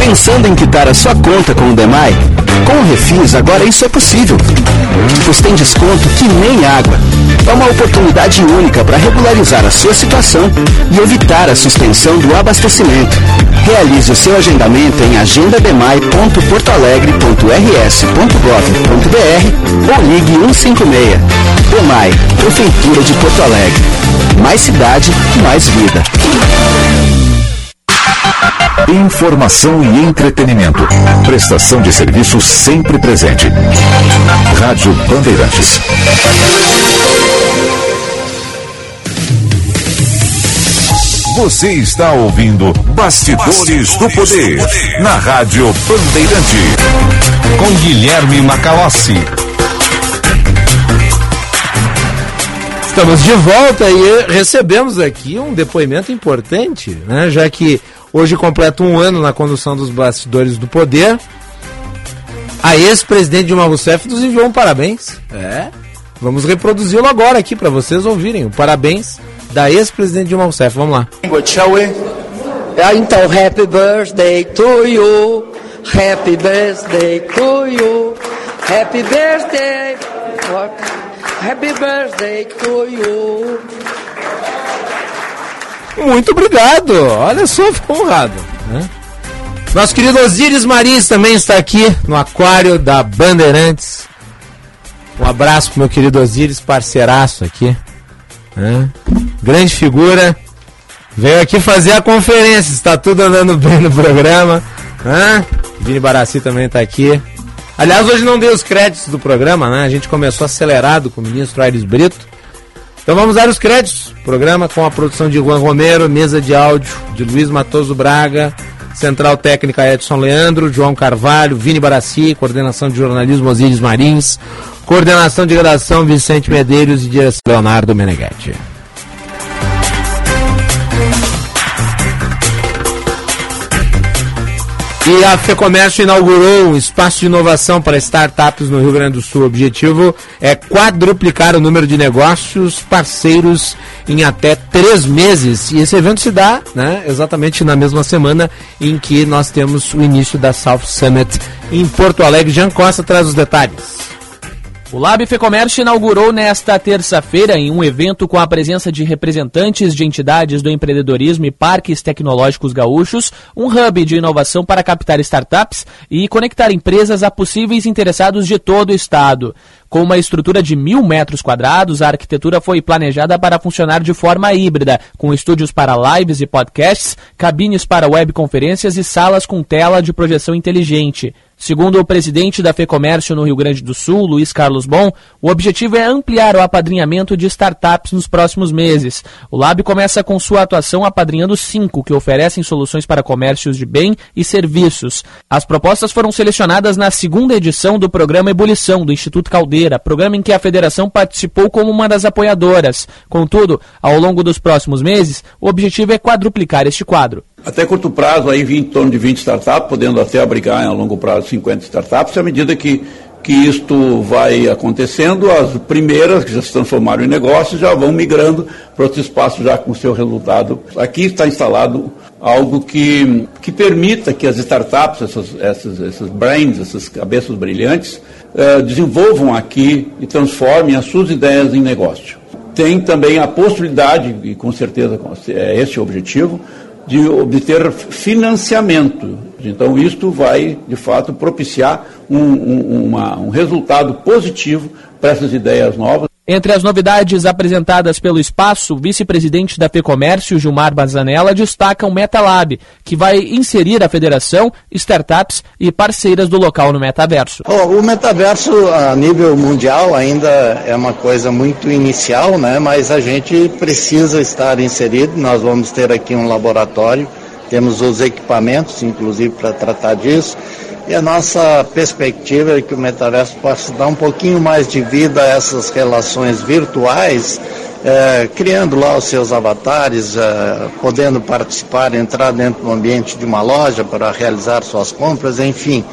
Pensando em quitar a sua conta com o Demai? Com o Refis, agora isso é possível. Pois tem desconto que nem água. É uma oportunidade única para regularizar a sua situação e evitar a suspensão do abastecimento. Realize o seu agendamento em agendademai.portoalegre.rs.gov.br ou ligue 156. Demai, Prefeitura de Porto Alegre. Mais cidade, mais vida. Informação e entretenimento. Prestação de serviço sempre presente. Rádio Bandeirantes. Você está ouvindo Bastidores, do, poder, na Rádio Bandeirante. Com Guilherme Macalossi. Estamos de volta e recebemos aqui um depoimento importante, né? Já que hoje completa um ano na condução dos bastidores do poder. A ex-presidente Dilma Rousseff nos enviou um parabéns. É. Vamos reproduzi-lo agora aqui para vocês ouvirem. O parabéns da ex-presidente Dilma Rousseff. Vamos lá. Shall we? Ah, Então, happy birthday to you. Happy birthday to you. Happy birthday. Happy birthday to you. Muito obrigado. Olha só, ficou honrado. Né? Nosso querido Osíris Marins também está aqui no aquário da Bandeirantes. Um abraço pro meu querido Osíris, parceiraço aqui. né? Grande figura. Veio aqui fazer a conferência. Está tudo andando bem no programa. né? Vini Barassi também está aqui. Aliás, hoje não dei os créditos do programa, né? A gente começou acelerado com o ministro Aires Brito. Então vamos dar os créditos. Programa com a produção de Juan Romero, mesa de áudio de Luiz Matoso Braga, central técnica Edson Leandro, João Carvalho, Vini Barassi, coordenação de jornalismo Osíris Marins, coordenação de redação Vicente Medeiros e direção Leonardo Meneghetti. E a FEComércio inaugurou um espaço de inovação para startups no Rio Grande do Sul. O objetivo é quadruplicar o número de negócios parceiros em até três meses. E esse evento se dá né, exatamente na mesma semana em que nós temos o início da South Summit em Porto Alegre. Jean Costa traz os detalhes. O Lab Fecomércio inaugurou nesta terça-feira, em um evento com a presença de representantes de entidades do empreendedorismo e parques tecnológicos gaúchos, um hub de inovação para captar startups e conectar empresas a possíveis interessados de todo o estado. Com uma estrutura de mil metros quadrados, a arquitetura foi planejada para funcionar de forma híbrida, com estúdios para lives e podcasts, cabines para webconferências e salas com tela de projeção inteligente. Segundo o presidente da FEComércio no Rio Grande do Sul, Luiz Carlos Bom, o objetivo é ampliar o apadrinhamento de startups nos próximos meses. O Lab começa com sua atuação apadrinhando cinco que oferecem soluções para comércios de bem e serviços. As propostas foram selecionadas na segunda edição do programa Ebulição do Instituto Caldeira, programa em que a federação participou como uma das apoiadoras. Contudo, ao longo dos próximos meses, o objetivo é quadruplicar este quadro. Até curto prazo, aí em torno de 20 startups, podendo até abrigar a longo prazo 50 startups, à medida que, que isto vai acontecendo, as primeiras que já se transformaram em negócios já vão migrando para outros espaços já com seu resultado. Aqui está instalado algo que, que permita que as startups, essas, essas, essas brains, essas cabeças brilhantes, eh, desenvolvam aqui e transformem as suas ideias em negócio. Tem também a possibilidade, e com certeza é esse o objetivo, de obter financiamento. Então, isto vai, de fato, propiciar um, um, uma, um resultado positivo para essas ideias novas. Entre as novidades apresentadas pelo espaço, o vice-presidente da FEComércio, Gilmar Bazanella, destaca o MetaLab, que vai inserir a federação, startups e parceiras do local no metaverso. O metaverso a nível mundial ainda é uma coisa muito inicial, né? mas a gente precisa estar inserido. Nós vamos ter aqui um laboratório, temos os equipamentos, inclusive, para tratar disso. E a nossa perspectiva é que o metaverso possa dar um pouquinho mais de vida a essas relações virtuais, é, criando lá os seus avatares, é, podendo participar, entrar dentro do ambiente de uma loja para realizar suas compras, enfim.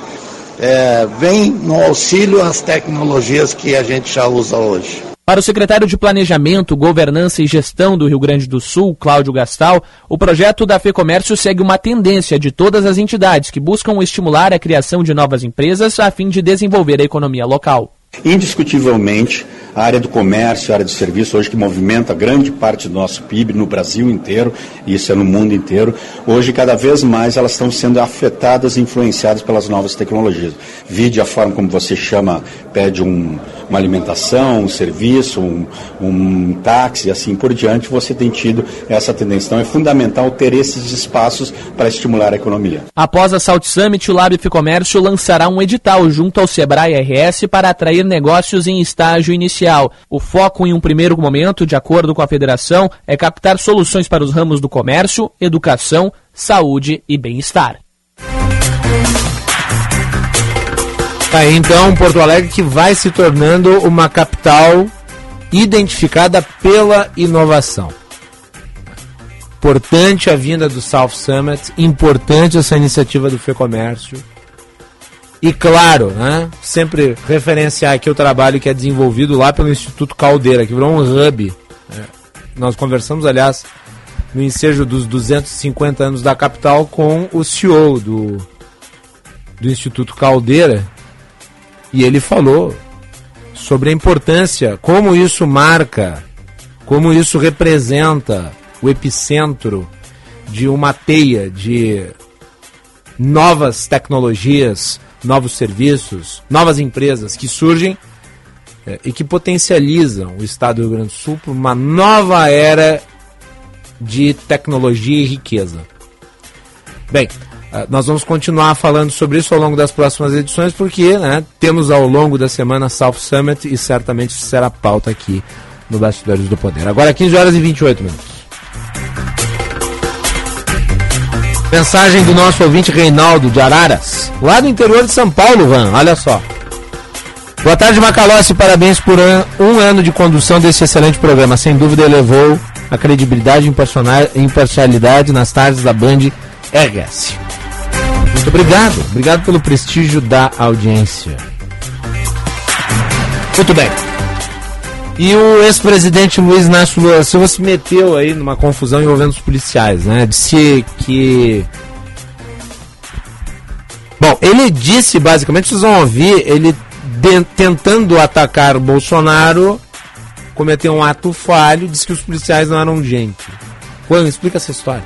É, vem no auxílio as tecnologias que a gente já usa hoje. Para o secretário de Planejamento, Governança e Gestão do Rio Grande do Sul, Cláudio Gastal, o projeto da FEComércio segue uma tendência de todas as entidades que buscam estimular a criação de novas empresas a fim de desenvolver a economia local. Indiscutivelmente, a área do comércio, a área do serviço, hoje que movimenta grande parte do nosso PIB no Brasil inteiro, e isso é no mundo inteiro, hoje cada vez mais elas estão sendo afetadas e influenciadas pelas novas tecnologias. Vide a forma como você chama, pede um, uma alimentação, um serviço, um, um táxi, assim por diante, você tem tido essa tendência. Então é fundamental ter esses espaços para estimular a economia. Após a Salt Summit, o Lab Comércio lançará um edital junto ao Sebrae RS para atrair negócios em estágio inicial. O foco em um primeiro momento, de acordo com a federação, é captar soluções para os ramos do comércio, educação, saúde e bem-estar. Tá, então Porto Alegre que vai se tornando uma capital identificada pela inovação. Importante a vinda do South Summit, importante essa iniciativa do FEComércio. E claro, né, sempre referenciar aqui o trabalho que é desenvolvido lá pelo Instituto Caldeira, que virou um hub. Né. Nós conversamos, aliás, no ensejo dos 250 anos da capital com o CEO do, do Instituto Caldeira, e ele falou sobre a importância, como isso marca, como isso representa o epicentro de uma teia de novas tecnologias, novos serviços, novas empresas que surgem é, e que potencializam o Estado do Rio Grande do Sul para uma nova era de tecnologia e riqueza. Bem, ah, nós vamos continuar falando sobre isso ao longo das próximas edições, porque né, temos ao longo da semana South Summit e certamente será pauta aqui no Bastidores do Poder. Agora 15 horas e 28 minutos. Mensagem do nosso ouvinte Reinaldo de Araras, lá do interior de São Paulo, Van, olha só. Boa tarde, Macalossi, parabéns por um ano de condução desse excelente programa. Sem dúvida elevou a credibilidade e imparcialidade nas tardes da Band RS. Muito obrigado. Obrigado pelo prestígio da audiência. Muito bem. E o ex-presidente Luiz Inácio Lula Silva se meteu aí numa confusão envolvendo os policiais, né? Disse que. Bom, ele disse basicamente, vocês vão ouvir, ele de, tentando atacar o Bolsonaro, cometeu um ato falho, disse que os policiais não eram gente. Juan, explica essa história.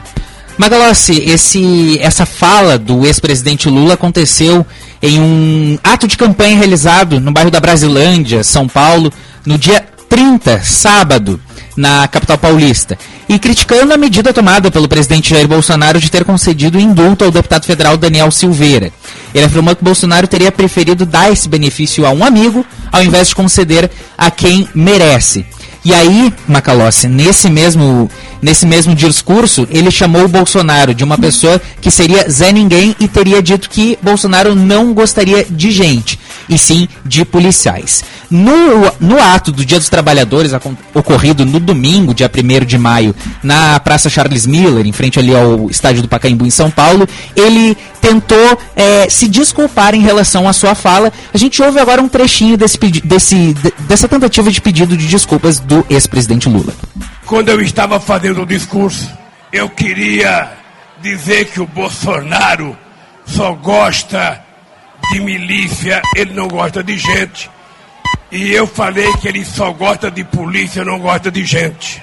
Magalhães, esse, essa fala do ex-presidente Lula aconteceu em um ato de campanha realizado no bairro da Brasilândia, São Paulo, no dia 30, sábado, na capital paulista, e criticando a medida tomada pelo presidente Jair Bolsonaro de ter concedido indulto ao deputado federal Daniel Silveira. Ele afirmou que Bolsonaro teria preferido dar esse benefício a um amigo ao invés de conceder a quem merece. E aí, Macalossi, nesse mesmo, nesse mesmo discurso, ele chamou o Bolsonaro de uma pessoa que seria Zé Ninguém e teria dito que Bolsonaro não gostaria de gente, e sim de policiais. No, no ato do Dia dos Trabalhadores, ocorrido no domingo, dia 1 de maio, na Praça Charles Miller, em frente ali ao estádio do Pacaembu, em São Paulo, ele tentou é, se desculpar em relação à sua fala. A gente ouve agora um trechinho desse, desse, dessa tentativa de pedido de desculpas do ex-presidente Lula. Quando eu estava fazendo o discurso, eu queria dizer que o Bolsonaro só gosta de milícia, ele não gosta de gente. E eu falei que ele só gosta de polícia, não gosta de gente.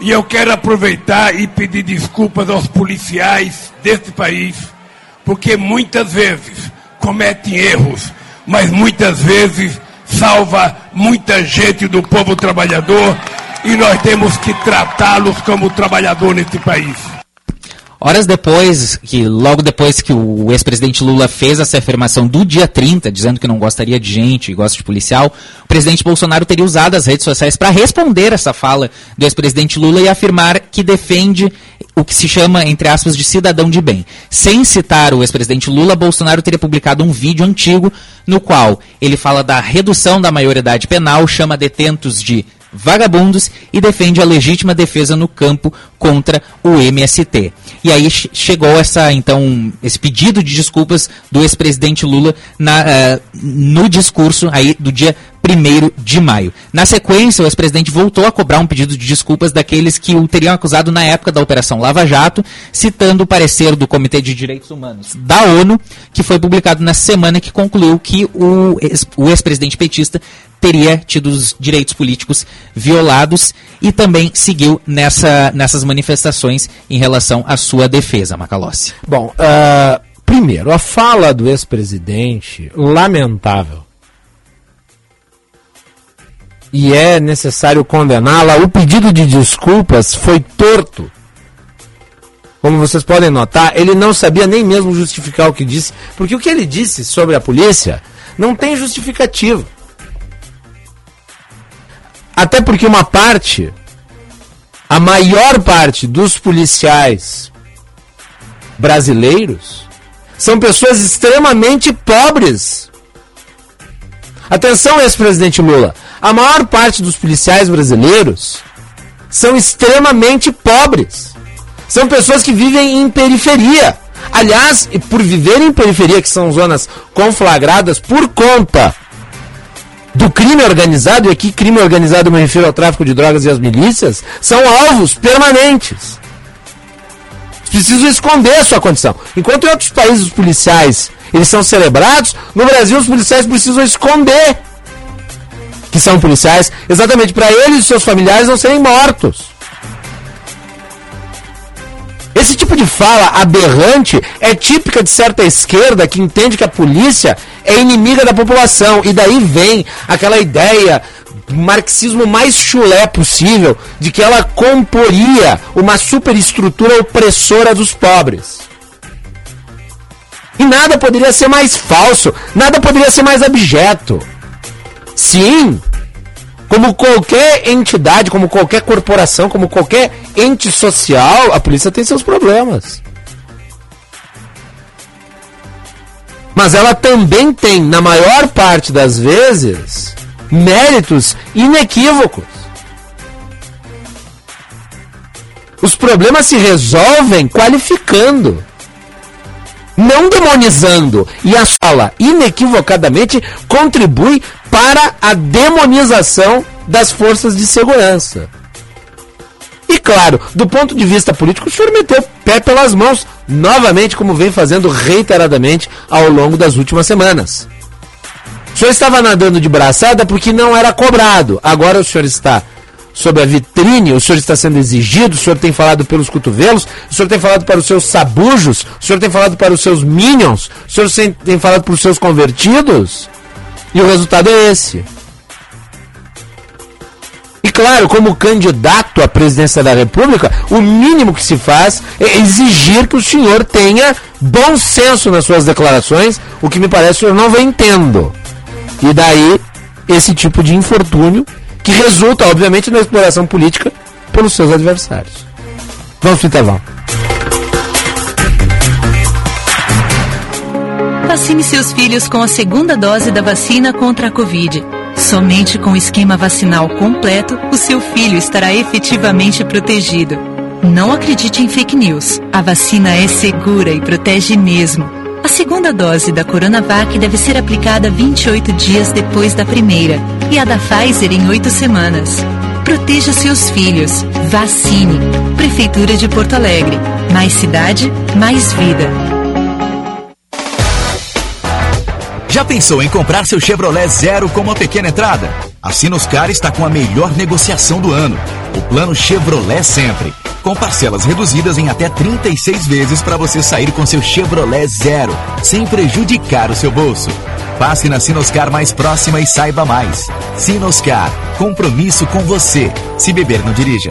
E eu quero aproveitar e pedir desculpas aos policiais deste país, porque muitas vezes cometem erros, mas muitas vezes salva muita gente do povo trabalhador e nós temos que tratá-los como trabalhador neste país. Horas depois, que logo depois que o ex-presidente Lula fez essa afirmação do dia 30, dizendo que não gostaria de gente e gosta de policial, o presidente Bolsonaro teria usado as redes sociais para responder essa fala do ex-presidente Lula e afirmar que defende o que se chama, entre aspas, de cidadão de bem. Sem citar o ex-presidente Lula, Bolsonaro teria publicado um vídeo antigo no qual ele fala da redução da maioridade penal, chama detentos de vagabundos e defende a legítima defesa no campo contra o MST. E aí chegou essa então esse pedido de desculpas do ex-presidente Lula na, uh, no discurso aí do dia 1 de maio. Na sequência, o ex-presidente voltou a cobrar um pedido de desculpas daqueles que o teriam acusado na época da Operação Lava Jato, citando o parecer do Comitê de Direitos Humanos da ONU, que foi publicado na semana que concluiu que o ex-presidente petista teria tido os direitos políticos violados e também seguiu nessa, nessas manifestações em relação à sua defesa, Macalossi. Bom, uh, primeiro, a fala do ex-presidente, lamentável. E é necessário condená-la. O pedido de desculpas foi torto. Como vocês podem notar, ele não sabia nem mesmo justificar o que disse, porque o que ele disse sobre a polícia não tem justificativo. Até porque uma parte, a maior parte dos policiais brasileiros são pessoas extremamente pobres. Atenção, ex-presidente Lula. A maior parte dos policiais brasileiros são extremamente pobres. São pessoas que vivem em periferia. Aliás, por viver em periferia, que são zonas conflagradas por conta do crime organizado, e aqui crime organizado me refiro ao tráfico de drogas e às milícias, são alvos permanentes. Precisam esconder a sua condição. Enquanto em outros países os policiais eles são celebrados, no Brasil os policiais precisam esconder que são policiais, exatamente para eles e seus familiares não serem mortos. Esse tipo de fala aberrante é típica de certa esquerda que entende que a polícia é inimiga da população. E daí vem aquela ideia marxismo mais chulé possível de que ela comporia uma superestrutura opressora dos pobres. E nada poderia ser mais falso, nada poderia ser mais abjeto. Sim, como qualquer entidade, como qualquer corporação, como qualquer ente social, a polícia tem seus problemas. Mas ela também tem, na maior parte das vezes, méritos inequívocos. Os problemas se resolvem qualificando, não demonizando. E a sala, inequivocadamente, contribui para a demonização das forças de segurança. E claro, do ponto de vista político, o senhor meteu pé pelas mãos, novamente, como vem fazendo reiteradamente ao longo das últimas semanas. O senhor estava nadando de braçada porque não era cobrado. Agora o senhor está sob a vitrine, o senhor está sendo exigido, o senhor tem falado pelos cotovelos, o senhor tem falado para os seus sabujos, o senhor tem falado para os seus minions, o senhor tem falado para os seus convertidos. E o resultado é esse. E claro, como candidato à presidência da República, o mínimo que se faz é exigir que o senhor tenha bom senso nas suas declarações, o que me parece o senhor não vem tendo. E daí, esse tipo de infortúnio, que resulta, obviamente, na exploração política pelos seus adversários. Vamos para o intervalo. Vacine seus filhos com a segunda dose da vacina contra a Covid. Somente com o esquema vacinal completo, o seu filho estará efetivamente protegido. Não acredite em fake news. A vacina é segura e protege mesmo. A segunda dose da Coronavac deve ser aplicada 28 dias depois da primeira e a da Pfizer em 8 semanas. Proteja seus filhos. Vacine. Prefeitura de Porto Alegre. Mais cidade, mais vida. Já pensou em comprar seu Chevrolet Zero com uma pequena entrada? A Sinoscar está com a melhor negociação do ano. O plano Chevrolet Sempre. Com parcelas reduzidas em até 36 vezes para você sair com seu Chevrolet Zero, sem prejudicar o seu bolso. Passe na Sinoscar mais próxima e saiba mais. Sinoscar, compromisso com você. Se beber, não dirija.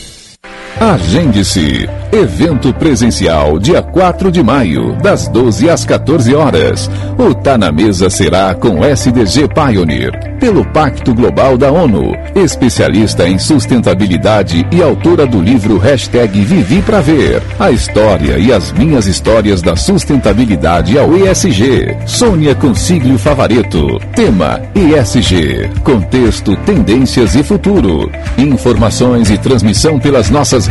Agende-se. Evento presencial, dia 4 de maio, das 12 às 14 horas. O Tá na Mesa será com SDG Pioneer, pelo Pacto Global da ONU, especialista em sustentabilidade e autora do livro Hashtag Vivi Pra Ver. A história e as minhas histórias da sustentabilidade ao ESG. Sônia Consiglio Favareto. Tema ESG. Contexto, tendências e futuro. Informações e transmissão pelas nossas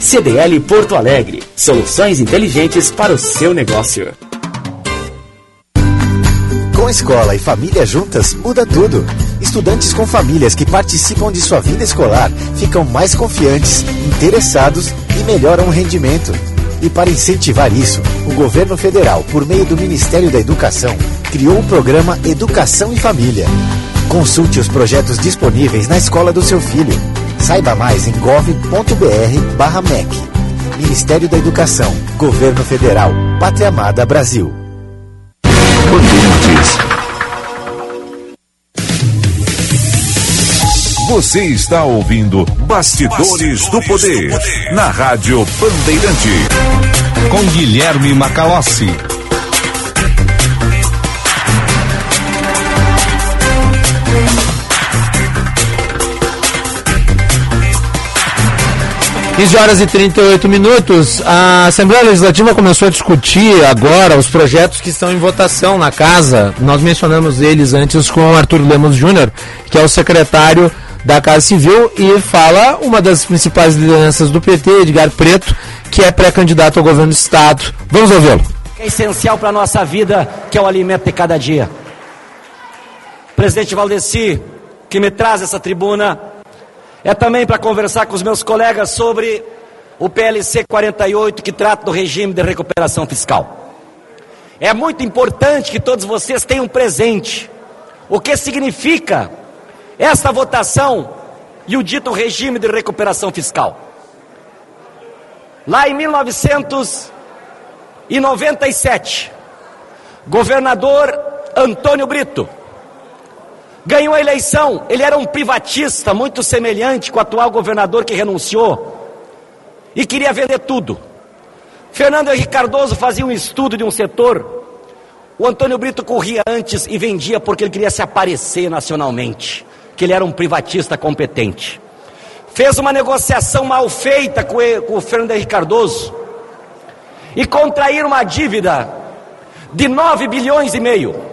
CDL Porto Alegre. Soluções inteligentes para o seu negócio. Com escola e família juntas, muda tudo. Estudantes com famílias que participam de sua vida escolar ficam mais confiantes, interessados e melhoram o rendimento. E para incentivar isso, o governo federal, por meio do Ministério da Educação, criou o programa Educação e Família. Consulte os projetos disponíveis na escola do seu filho. Saiba mais em gov.br/mec. Ministério da Educação, Governo Federal, Pátria Amada Brasil. Você está ouvindo Bastidores, do, Poder, na Rádio Bandeirante. Com Guilherme Macalossi. Quinze horas e 38 minutos. A Assembleia Legislativa começou a discutir agora os projetos que estão em votação na casa. Nós mencionamos eles antes com o Arthur Lemos Júnior, que é o secretário da Casa Civil e fala uma das principais lideranças do PT, Edgar Preto, que é pré-candidato ao governo do Estado. Vamos ouvi-lo. É essencial para a nossa vida, que é o alimento de cada dia. Presidente Valdeci, que me traz essa tribuna, é também para conversar com os meus colegas sobre o PLC 48, que trata do regime de recuperação fiscal. É muito importante que todos vocês tenham presente o que significa esta votação e o dito regime de recuperação fiscal. Lá em 1997, governador Antônio Brito ganhou a eleição. Ele era um privatista muito semelhante com o atual governador que renunciou e queria vender tudo. Fernando Henrique Cardoso fazia um estudo de um setor. O Antônio Brito corria antes e vendia porque ele queria se aparecer nacionalmente que ele era um privatista competente. Fez uma negociação mal feita com, o Fernando Henrique Cardoso e contrair uma dívida de 9 bilhões e meio.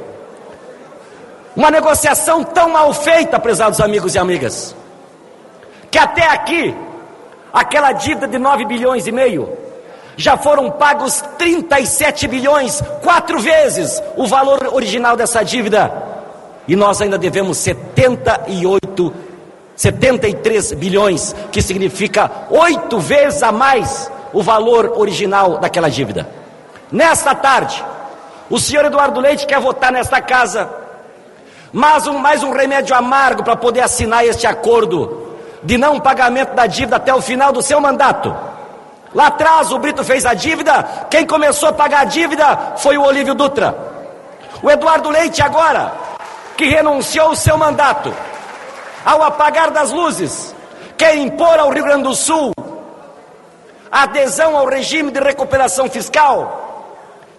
Uma negociação tão mal feita, prezados amigos e amigas, que até aqui, aquela dívida de 9 bilhões e meio Já foram pagos 37 bilhões, quatro vezes o valor original dessa dívida. E nós ainda devemos 78, 73 bilhões, que significa oito vezes a mais o valor original daquela dívida. Nesta tarde, o senhor Eduardo Leite quer votar nesta casa mais um, mais um remédio amargo para poder assinar este acordo de não pagamento da dívida até o final do seu mandato. Lá atrás o Brito fez a dívida, quem começou a pagar a dívida foi o Olívio Dutra. O Eduardo Leite agora, que renunciou ao seu mandato, ao apagar das luzes, quer impor ao Rio Grande do Sul adesão ao regime de recuperação fiscal,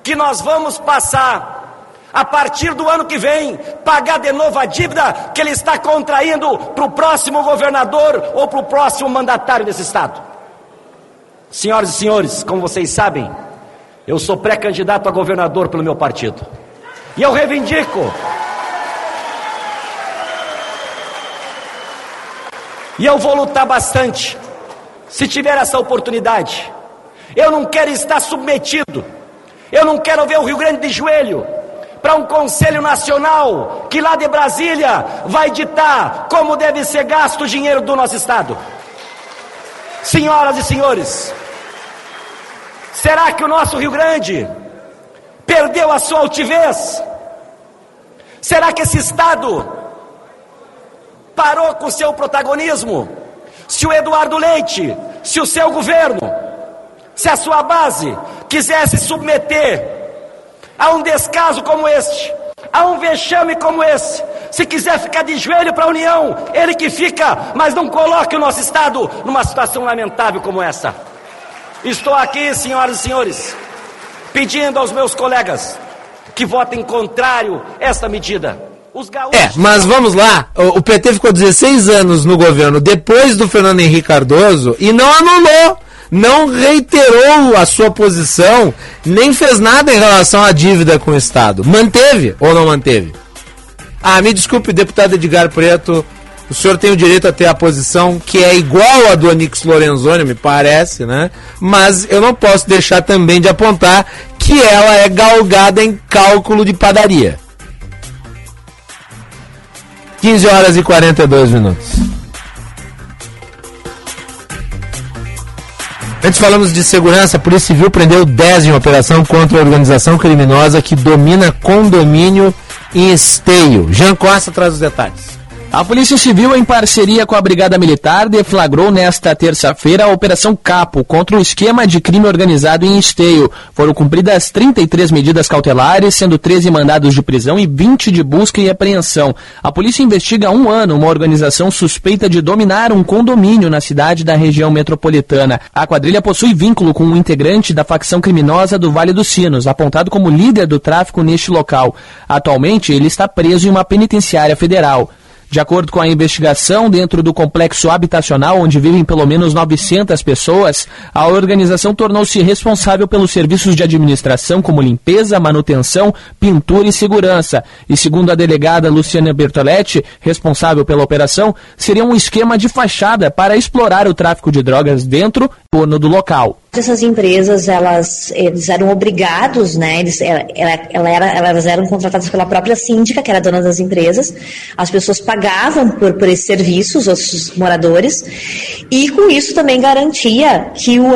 que nós vamos passar a partir do ano que vem, pagar de novo a dívida que ele está contraindo para o próximo governador ou para o próximo mandatário desse Estado. Senhoras e senhores, como vocês sabem, eu sou pré-candidato a governador pelo meu partido. E eu reivindico. E eu vou lutar bastante, se tiver essa oportunidade. Eu não quero estar submetido. Eu não quero ver o Rio Grande de joelho para um Conselho Nacional que lá de Brasília vai ditar como deve ser gasto o dinheiro do nosso Estado. Senhoras e senhores, será que o nosso Rio Grande perdeu a sua altivez? Será que esse Estado parou com seu protagonismo? Se o Eduardo Leite, se o seu governo, se a sua base quisesse submeter a um descaso como este, a um vexame como esse. Se quiser ficar de joelho para a União, ele que fica, mas não coloque o nosso Estado numa situação lamentável como essa. Estou aqui, senhoras e senhores, pedindo aos meus colegas que votem contrário esta medida. É, mas vamos lá. O, o PT ficou 16 anos no governo depois do Fernando Henrique Cardoso e não anulou não reiterou a sua posição, nem fez nada em relação à dívida com o Estado. Manteve ou não manteve? Ah, me desculpe, deputado Edgar Preto, o senhor tem o direito a ter a posição que é igual a do Onix Lorenzoni, me parece, né? Mas eu não posso deixar também de apontar que ela é galgada em cálculo de padaria. 15 horas e 42 minutos. Antes falamos de segurança, a Polícia Civil prendeu 10 em operação contra a organização criminosa que domina condomínio em esteio. Jean Costa traz os detalhes. A Polícia Civil, em parceria com a Brigada Militar, deflagrou nesta terça-feira a Operação Capo contra o esquema de crime organizado em Esteio. Foram cumpridas 33 medidas cautelares, sendo 13 mandados de prisão e 20 de busca e apreensão. A polícia investiga há um ano uma organização suspeita de dominar um condomínio na cidade da região metropolitana. A quadrilha possui vínculo com um integrante da facção criminosa do Vale dos Sinos, apontado como líder do tráfico neste local. Atualmente, ele está preso em uma penitenciária federal. De acordo com a investigação, dentro do complexo habitacional onde vivem pelo menos 900 pessoas, a organização tornou-se responsável pelos serviços de administração como limpeza, manutenção, pintura e segurança. E segundo a delegada Luciana Bertoletti, responsável pela operação, seria um esquema de fachada para explorar o tráfico de drogas dentro e torno do local. Essas empresas, elas, eles eram obrigados, né? Eles, ela, ela era, elas eram contratadas pela própria síndica, que era dona das empresas. As pessoas pagavam por, por esses serviços, os moradores, e com isso também garantia que o,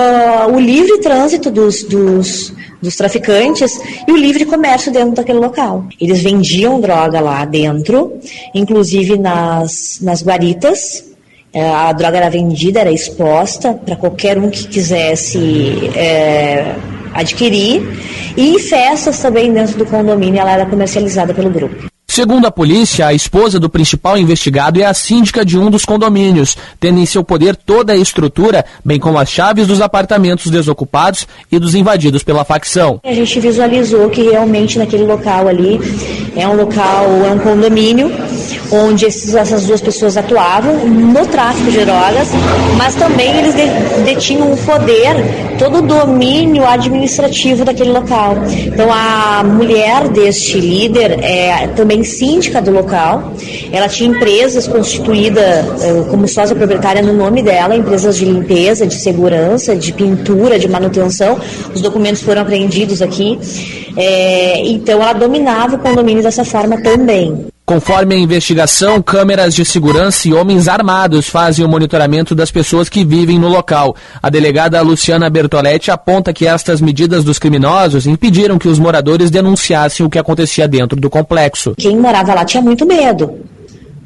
o livre trânsito dos, dos, dos traficantes e o livre comércio dentro daquele local. Eles vendiam droga lá dentro, inclusive nas, nas guaritas, é, a droga era vendida, era exposta para qualquer um que quisesse é, adquirir. E em festas também dentro do condomínio ela era comercializada pelo grupo. Segundo a polícia, a esposa do principal investigado é a síndica de um dos condomínios, tendo em seu poder toda a estrutura, bem como as chaves dos apartamentos desocupados e dos invadidos pela facção. A gente visualizou que realmente naquele local ali é um local, é um condomínio onde esses, essas duas pessoas atuavam no tráfico de drogas, mas também eles detinham o poder, todo o domínio administrativo daquele local. Então a mulher deste líder é, também também síndica do local. Ela tinha empresas constituídas eh, como sócia proprietária no nome dela, empresas de limpeza, de segurança, de pintura, de manutenção. Os documentos foram apreendidos aqui. É, então ela dominava o condomínio dessa forma também. Conforme a investigação, câmeras de segurança e homens armados fazem o monitoramento das pessoas que vivem no local. A delegada Luciana Bertoletti aponta que estas medidas dos criminosos impediram que os moradores denunciassem o que acontecia dentro do complexo. Quem morava lá tinha muito medo.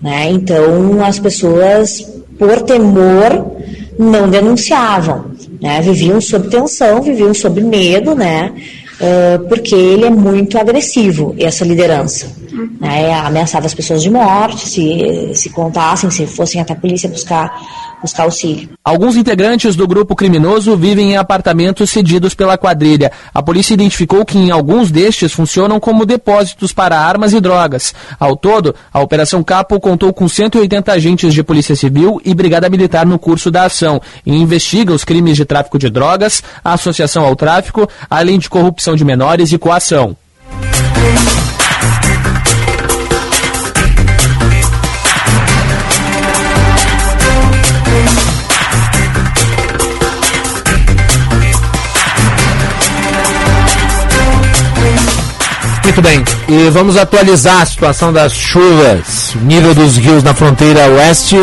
Né? Então as pessoas, por temor, não denunciavam. Né? Viviam sob tensão, viviam sob medo, né? Uh, porque ele é muito agressivo, essa liderança. Né? Ameaçava as pessoas de morte, se, se contassem, se fossem até a polícia buscar buscar auxílio. Alguns integrantes do grupo criminoso vivem em apartamentos cedidos pela quadrilha. A polícia identificou que em alguns destes funcionam como depósitos para armas e drogas. Ao todo, a Operação Capo contou com 180 agentes de Polícia Civil e Brigada Militar no curso da ação e investiga os crimes de tráfico de drogas, associação ao tráfico, além de corrupção de menores e coação. Bem, e vamos atualizar a situação das chuvas. O nível dos rios na fronteira oeste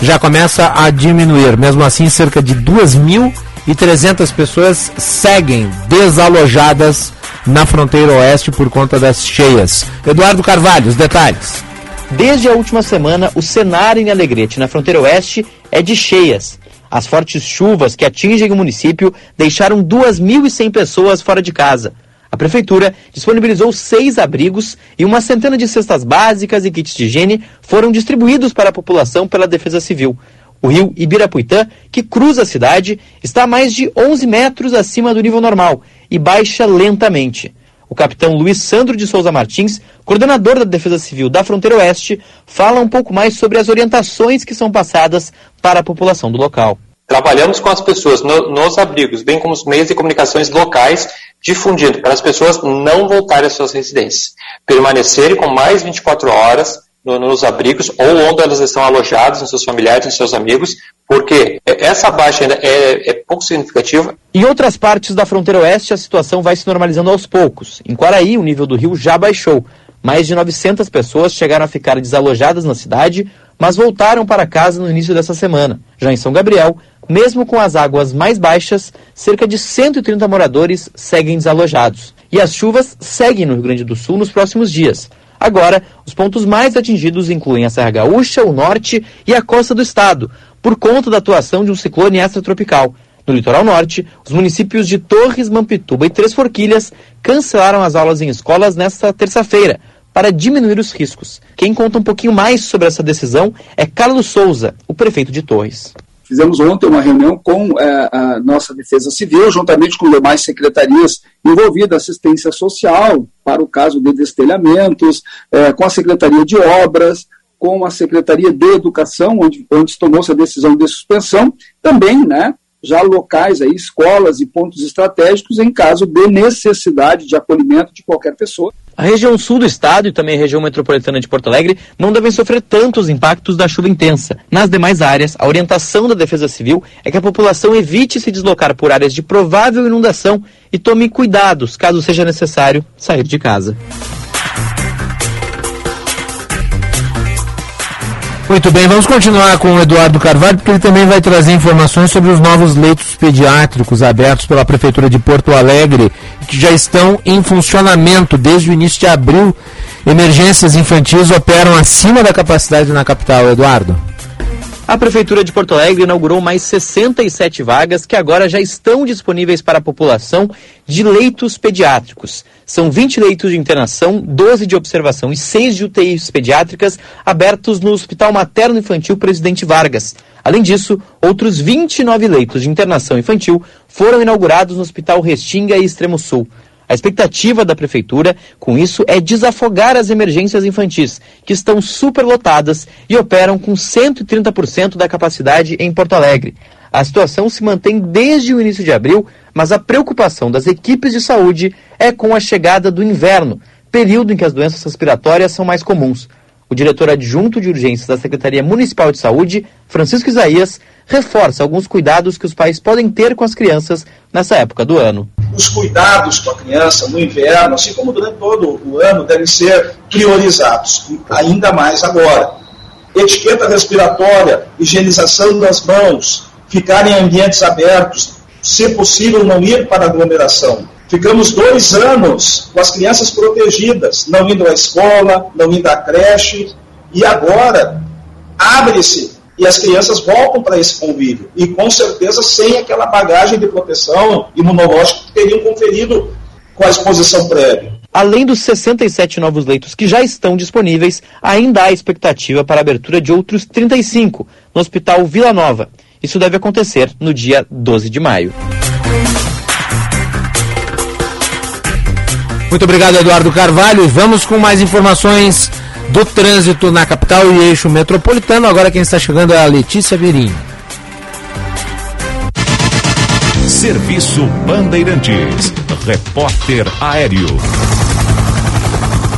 já começa a diminuir. Mesmo assim, cerca de 2.300 pessoas seguem desalojadas na fronteira oeste por conta das cheias. Eduardo Carvalho, os detalhes. Desde a última semana, o cenário em Alegrete, na fronteira oeste, é de cheias. As fortes chuvas que atingem o município deixaram 2.100 pessoas fora de casa. A prefeitura disponibilizou seis abrigos e uma centena de cestas básicas e kits de higiene foram distribuídos para a população pela Defesa Civil. O rio Ibirapuitã, que cruza a cidade, está a mais de 11 metros acima do nível normal e baixa lentamente. O capitão Luiz Sandro de Souza Martins, coordenador da Defesa Civil da Fronteira Oeste, fala um pouco mais sobre as orientações que são passadas para a população do local. Trabalhamos com as pessoas no, nos abrigos, bem como os meios de comunicações locais, difundindo para as pessoas não voltarem às suas residências, permanecerem com mais 24 horas no, nos abrigos ou onde elas estão alojadas, nos seus familiares, nos seus amigos, porque essa baixa ainda é, é pouco significativa. Em outras partes da fronteira oeste, a situação vai se normalizando aos poucos. Em Quaraí, o nível do rio já baixou. Mais de 900 pessoas chegaram a ficar desalojadas na cidade, mas voltaram para casa no início dessa semana. Já em São Gabriel, mesmo com as águas mais baixas, cerca de 130 moradores seguem desalojados. E as chuvas seguem no Rio Grande do Sul nos próximos dias. Agora, os pontos mais atingidos incluem a Serra Gaúcha, o norte e a costa do estado, por conta da atuação de um ciclone extratropical. No litoral norte, os municípios de Torres, Mampituba e Três Forquilhas cancelaram as aulas em escolas nesta terça-feira, para diminuir os riscos. Quem conta um pouquinho mais sobre essa decisão é Carlos Souza, o prefeito de Torres. Fizemos ontem uma reunião com é, a nossa Defesa Civil, juntamente com demais secretarias envolvidas, assistência social, para o caso de destelhamentos, é, com a Secretaria de Obras, com a Secretaria de Educação, onde, onde tomou-se a decisão de suspensão, também, né, já locais, aí, escolas e pontos estratégicos em caso de necessidade de acolhimento de qualquer pessoa. A região sul do estado e também a região metropolitana de Porto Alegre não devem sofrer tantos impactos da chuva intensa. Nas demais áreas, a orientação da Defesa Civil é que a população evite se deslocar por áreas de provável inundação e tome cuidados caso seja necessário sair de casa. Muito bem, vamos continuar com o Eduardo Carvalho, porque ele também vai trazer informações sobre os novos leitos pediátricos abertos pela Prefeitura de Porto Alegre, que já estão em funcionamento desde o início de abril. Emergências infantis operam acima da capacidade na capital, Eduardo. A Prefeitura de Porto Alegre inaugurou mais 67 vagas que agora já estão disponíveis para a população de leitos pediátricos. São 20 leitos de internação, 12 de observação e 6 de UTIs pediátricas abertos no Hospital Materno Infantil Presidente Vargas. Além disso, outros 29 leitos de internação infantil foram inaugurados no Hospital Restinga e Extremo Sul. A expectativa da prefeitura com isso é desafogar as emergências infantis, que estão superlotadas e operam com 130% da capacidade em Porto Alegre. A situação se mantém desde o início de abril, mas a preocupação das equipes de saúde é com a chegada do inverno, período em que as doenças respiratórias são mais comuns. O diretor adjunto de urgências da Secretaria Municipal de Saúde, Francisco Isaías, reforça alguns cuidados que os pais podem ter com as crianças nessa época do ano. Os cuidados com a criança no inverno, assim como durante todo o ano, devem ser priorizados, ainda mais agora. Etiqueta respiratória, higienização das mãos, ficar em ambientes abertos, se possível não ir para aglomeração. Ficamos dois anos com as crianças protegidas, não indo à escola, não indo à creche, e agora abre-se e as crianças voltam para esse convívio. E com certeza sem aquela bagagem de proteção imunológica que teriam conferido com a exposição prévia. Além dos 67 novos leitos que já estão disponíveis, ainda há expectativa para a abertura de outros 35 no Hospital Vila Nova. Isso deve acontecer no dia 12 de maio. Muito obrigado, Eduardo Carvalho. Vamos com mais informações do trânsito na capital e eixo metropolitano. Agora quem está chegando é a Letícia Virinho. Serviço Bandeirantes. Repórter Aéreo.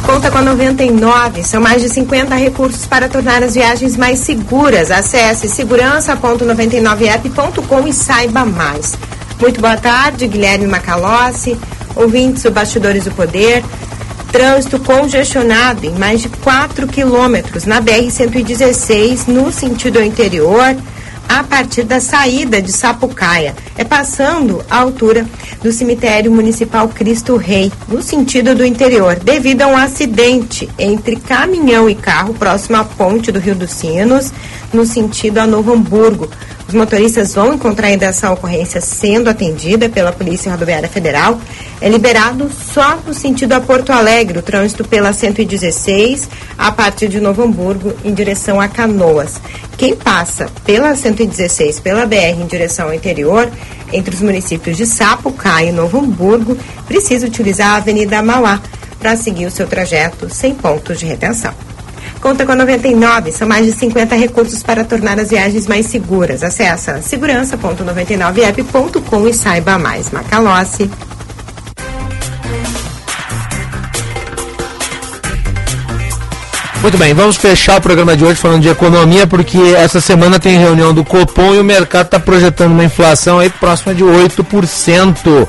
Conta com a 99. São mais de 50 recursos para tornar as viagens mais seguras. Acesse segurança.99app.com e saiba mais. Muito boa tarde, Guilherme Macalossi ouvintes do Bastidores do Poder. Trânsito congestionado em mais de 4 quilômetros na BR-116, no sentido interior, a partir da saída de Sapucaia. É passando a altura do cemitério municipal Cristo Rei, no sentido do interior, devido a um acidente entre caminhão e carro próximo à ponte do Rio dos Sinos, no sentido a Novo Hamburgo. Os motoristas vão encontrar ainda essa ocorrência sendo atendida pela Polícia Rodoviária Federal. É liberado só no sentido a Porto Alegre, o trânsito pela 116, a partir de Novo Hamburgo, em direção a Canoas. Quem passa pela 116, pela BR em direção ao interior, entre os municípios de Sapucaia e Novo Hamburgo, precisa utilizar a Avenida Mauá para seguir o seu trajeto sem pontos de retenção. Conta com a 99, são mais de 50 recursos para tornar as viagens mais seguras. Acesse segurança.99app.com e saiba mais. Macalossi. Muito bem, vamos fechar o programa de hoje falando de economia, porque essa semana tem reunião do Copom e o mercado está projetando uma inflação aí próxima de 8%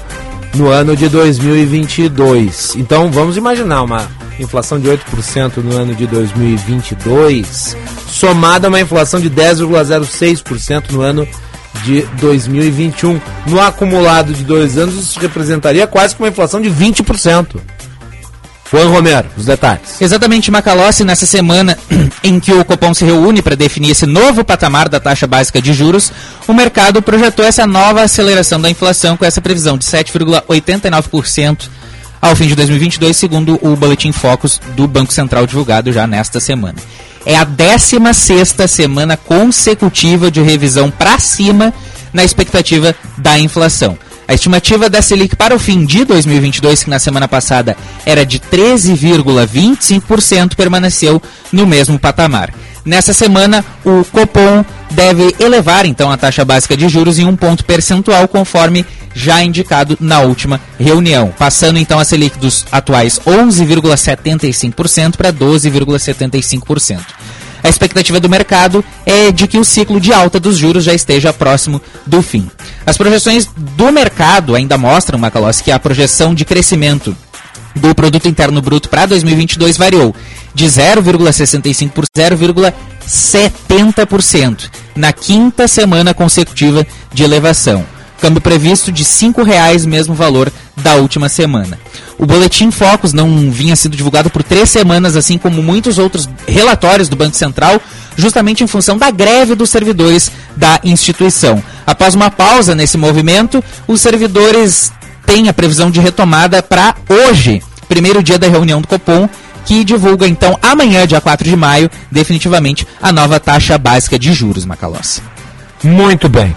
no ano de 2022. Então vamos imaginar uma inflação de 8% no ano de 2022, somada a uma inflação de 10,06% no ano de 2021. No acumulado de dois anos, isso representaria quase que uma inflação de 20%. Juan Romero, os detalhes. Exatamente, Macalossi, nessa semana em que o Copom se reúne para definir esse novo patamar da taxa básica de juros, o mercado projetou essa nova aceleração da inflação com essa previsão de 7,89% ao fim de 2022, segundo o Boletim Focus do Banco Central divulgado já nesta semana. É a 16 semana consecutiva de revisão para cima na expectativa da inflação. A estimativa da Selic para o fim de 2022, que na semana passada era de 13,25%, permaneceu no mesmo patamar. Nessa semana, o Copom deve elevar então a taxa básica de juros em um ponto percentual, conforme já indicado na última reunião, passando então a Selic dos atuais 11,75% para 12,75%. A expectativa do mercado é de que o ciclo de alta dos juros já esteja próximo do fim. As projeções do mercado ainda mostram, Macalossi, que a projeção de crescimento do produto interno bruto para 2022 variou de 0,65 por 0,70% na quinta semana consecutiva de elevação. Câmbio previsto de R$ reais mesmo valor da última semana. O boletim Focus não vinha sendo divulgado por três semanas, assim como muitos outros relatórios do Banco Central, justamente em função da greve dos servidores da instituição. Após uma pausa nesse movimento, os servidores têm a previsão de retomada para hoje, primeiro dia da reunião do Copom, que divulga então amanhã, dia 4 de maio, definitivamente a nova taxa básica de juros, Macalossi. Muito bem.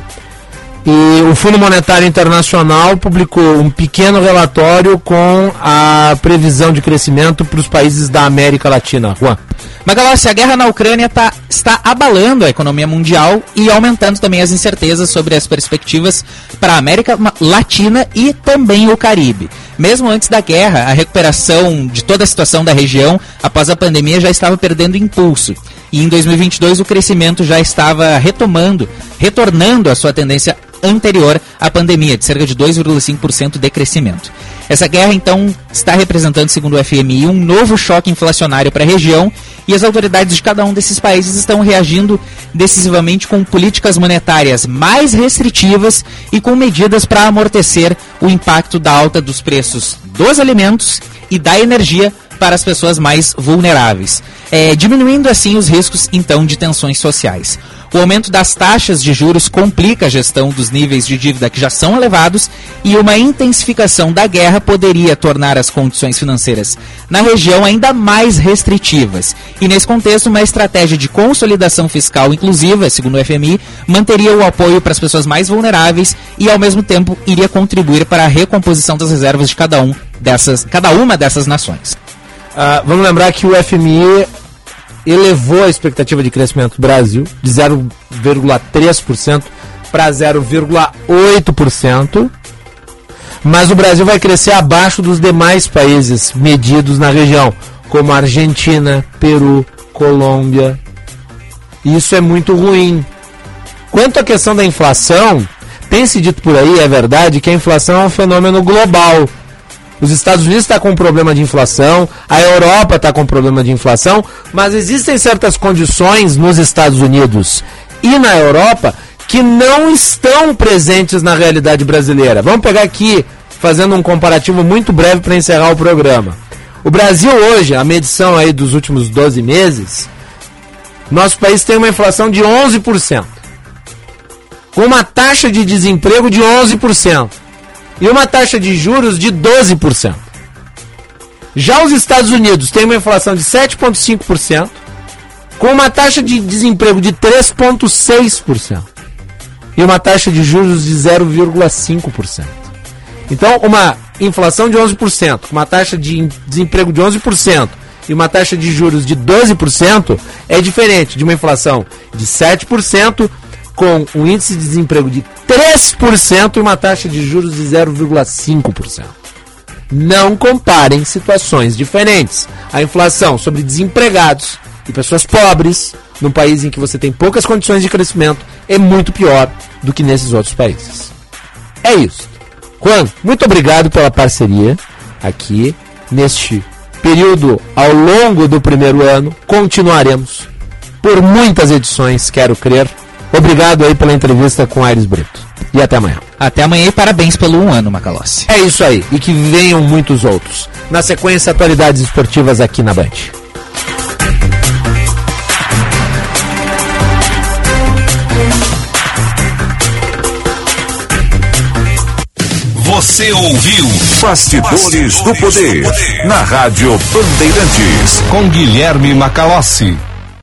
E o Fundo Monetário Internacional publicou um pequeno relatório com a previsão de crescimento para os países da América Latina. Juan. Magalhães, a guerra na Ucrânia tá, está abalando a economia mundial e aumentando também as incertezas sobre as perspectivas para a América Latina e também o Caribe. Mesmo antes da guerra, a recuperação de toda a situação da região após a pandemia já estava perdendo impulso. E em 2022 o crescimento já estava retomando, retornando à sua tendência anterior à pandemia, de cerca de 2,5% de crescimento. Essa guerra, então, está representando, segundo o FMI, um novo choque inflacionário para a região e as autoridades de cada um desses países estão reagindo decisivamente com políticas monetárias mais restritivas e com medidas para amortecer o impacto da alta dos preços dos alimentos e da energia para as pessoas mais vulneráveis, é, diminuindo assim os riscos então de tensões sociais. O aumento das taxas de juros complica a gestão dos níveis de dívida que já são elevados e uma intensificação da guerra poderia tornar as condições financeiras na região ainda mais restritivas. E nesse contexto, uma estratégia de consolidação fiscal inclusiva, segundo o FMI, manteria o apoio para as pessoas mais vulneráveis e ao mesmo tempo iria contribuir para a recomposição das reservas de cada um dessas, cada uma dessas nações. Uh, vamos lembrar que o FMI elevou a expectativa de crescimento do Brasil de 0,3% para 0,8%, mas o Brasil vai crescer abaixo dos demais países medidos na região, como Argentina, Peru, Colômbia. Isso é muito ruim. Quanto à questão da inflação, tem se dito por aí, é verdade, que a inflação é um fenômeno global os Estados Unidos estão tá com um problema de inflação, a Europa está com um problema de inflação, mas existem certas condições nos Estados Unidos e na Europa que não estão presentes na realidade brasileira. Vamos pegar aqui, fazendo um comparativo muito breve para encerrar o programa. O Brasil hoje, a medição aí dos últimos 12 meses, nosso país tem uma inflação de 11%, com uma taxa de desemprego de 11% e uma taxa de juros de 12%. Já os Estados Unidos têm uma inflação de 7,5%, com uma taxa de desemprego de 3,6% e uma taxa de juros de 0,5%. Então, uma inflação de 11%, com uma taxa de desemprego de 11% e uma taxa de juros de 12% é diferente de uma inflação de 7% com um índice de desemprego de 3% e uma taxa de juros de 0,5%. Não comparem situações diferentes. A inflação sobre desempregados e pessoas pobres, num país em que você tem poucas condições de crescimento, é muito pior do que nesses outros países. É isso. Juan, muito obrigado pela parceria aqui neste período ao longo do primeiro ano. Continuaremos por muitas edições, quero crer Obrigado aí pela entrevista com Aires Brito. E até amanhã. Até amanhã e parabéns pelo um ano, Macalossi. É isso aí. E que venham muitos outros. Na sequência, atualidades esportivas aqui na Band. Você ouviu Bastidores, Bastidores do, poder, do Poder na Rádio Bandeirantes com Guilherme Macalossi.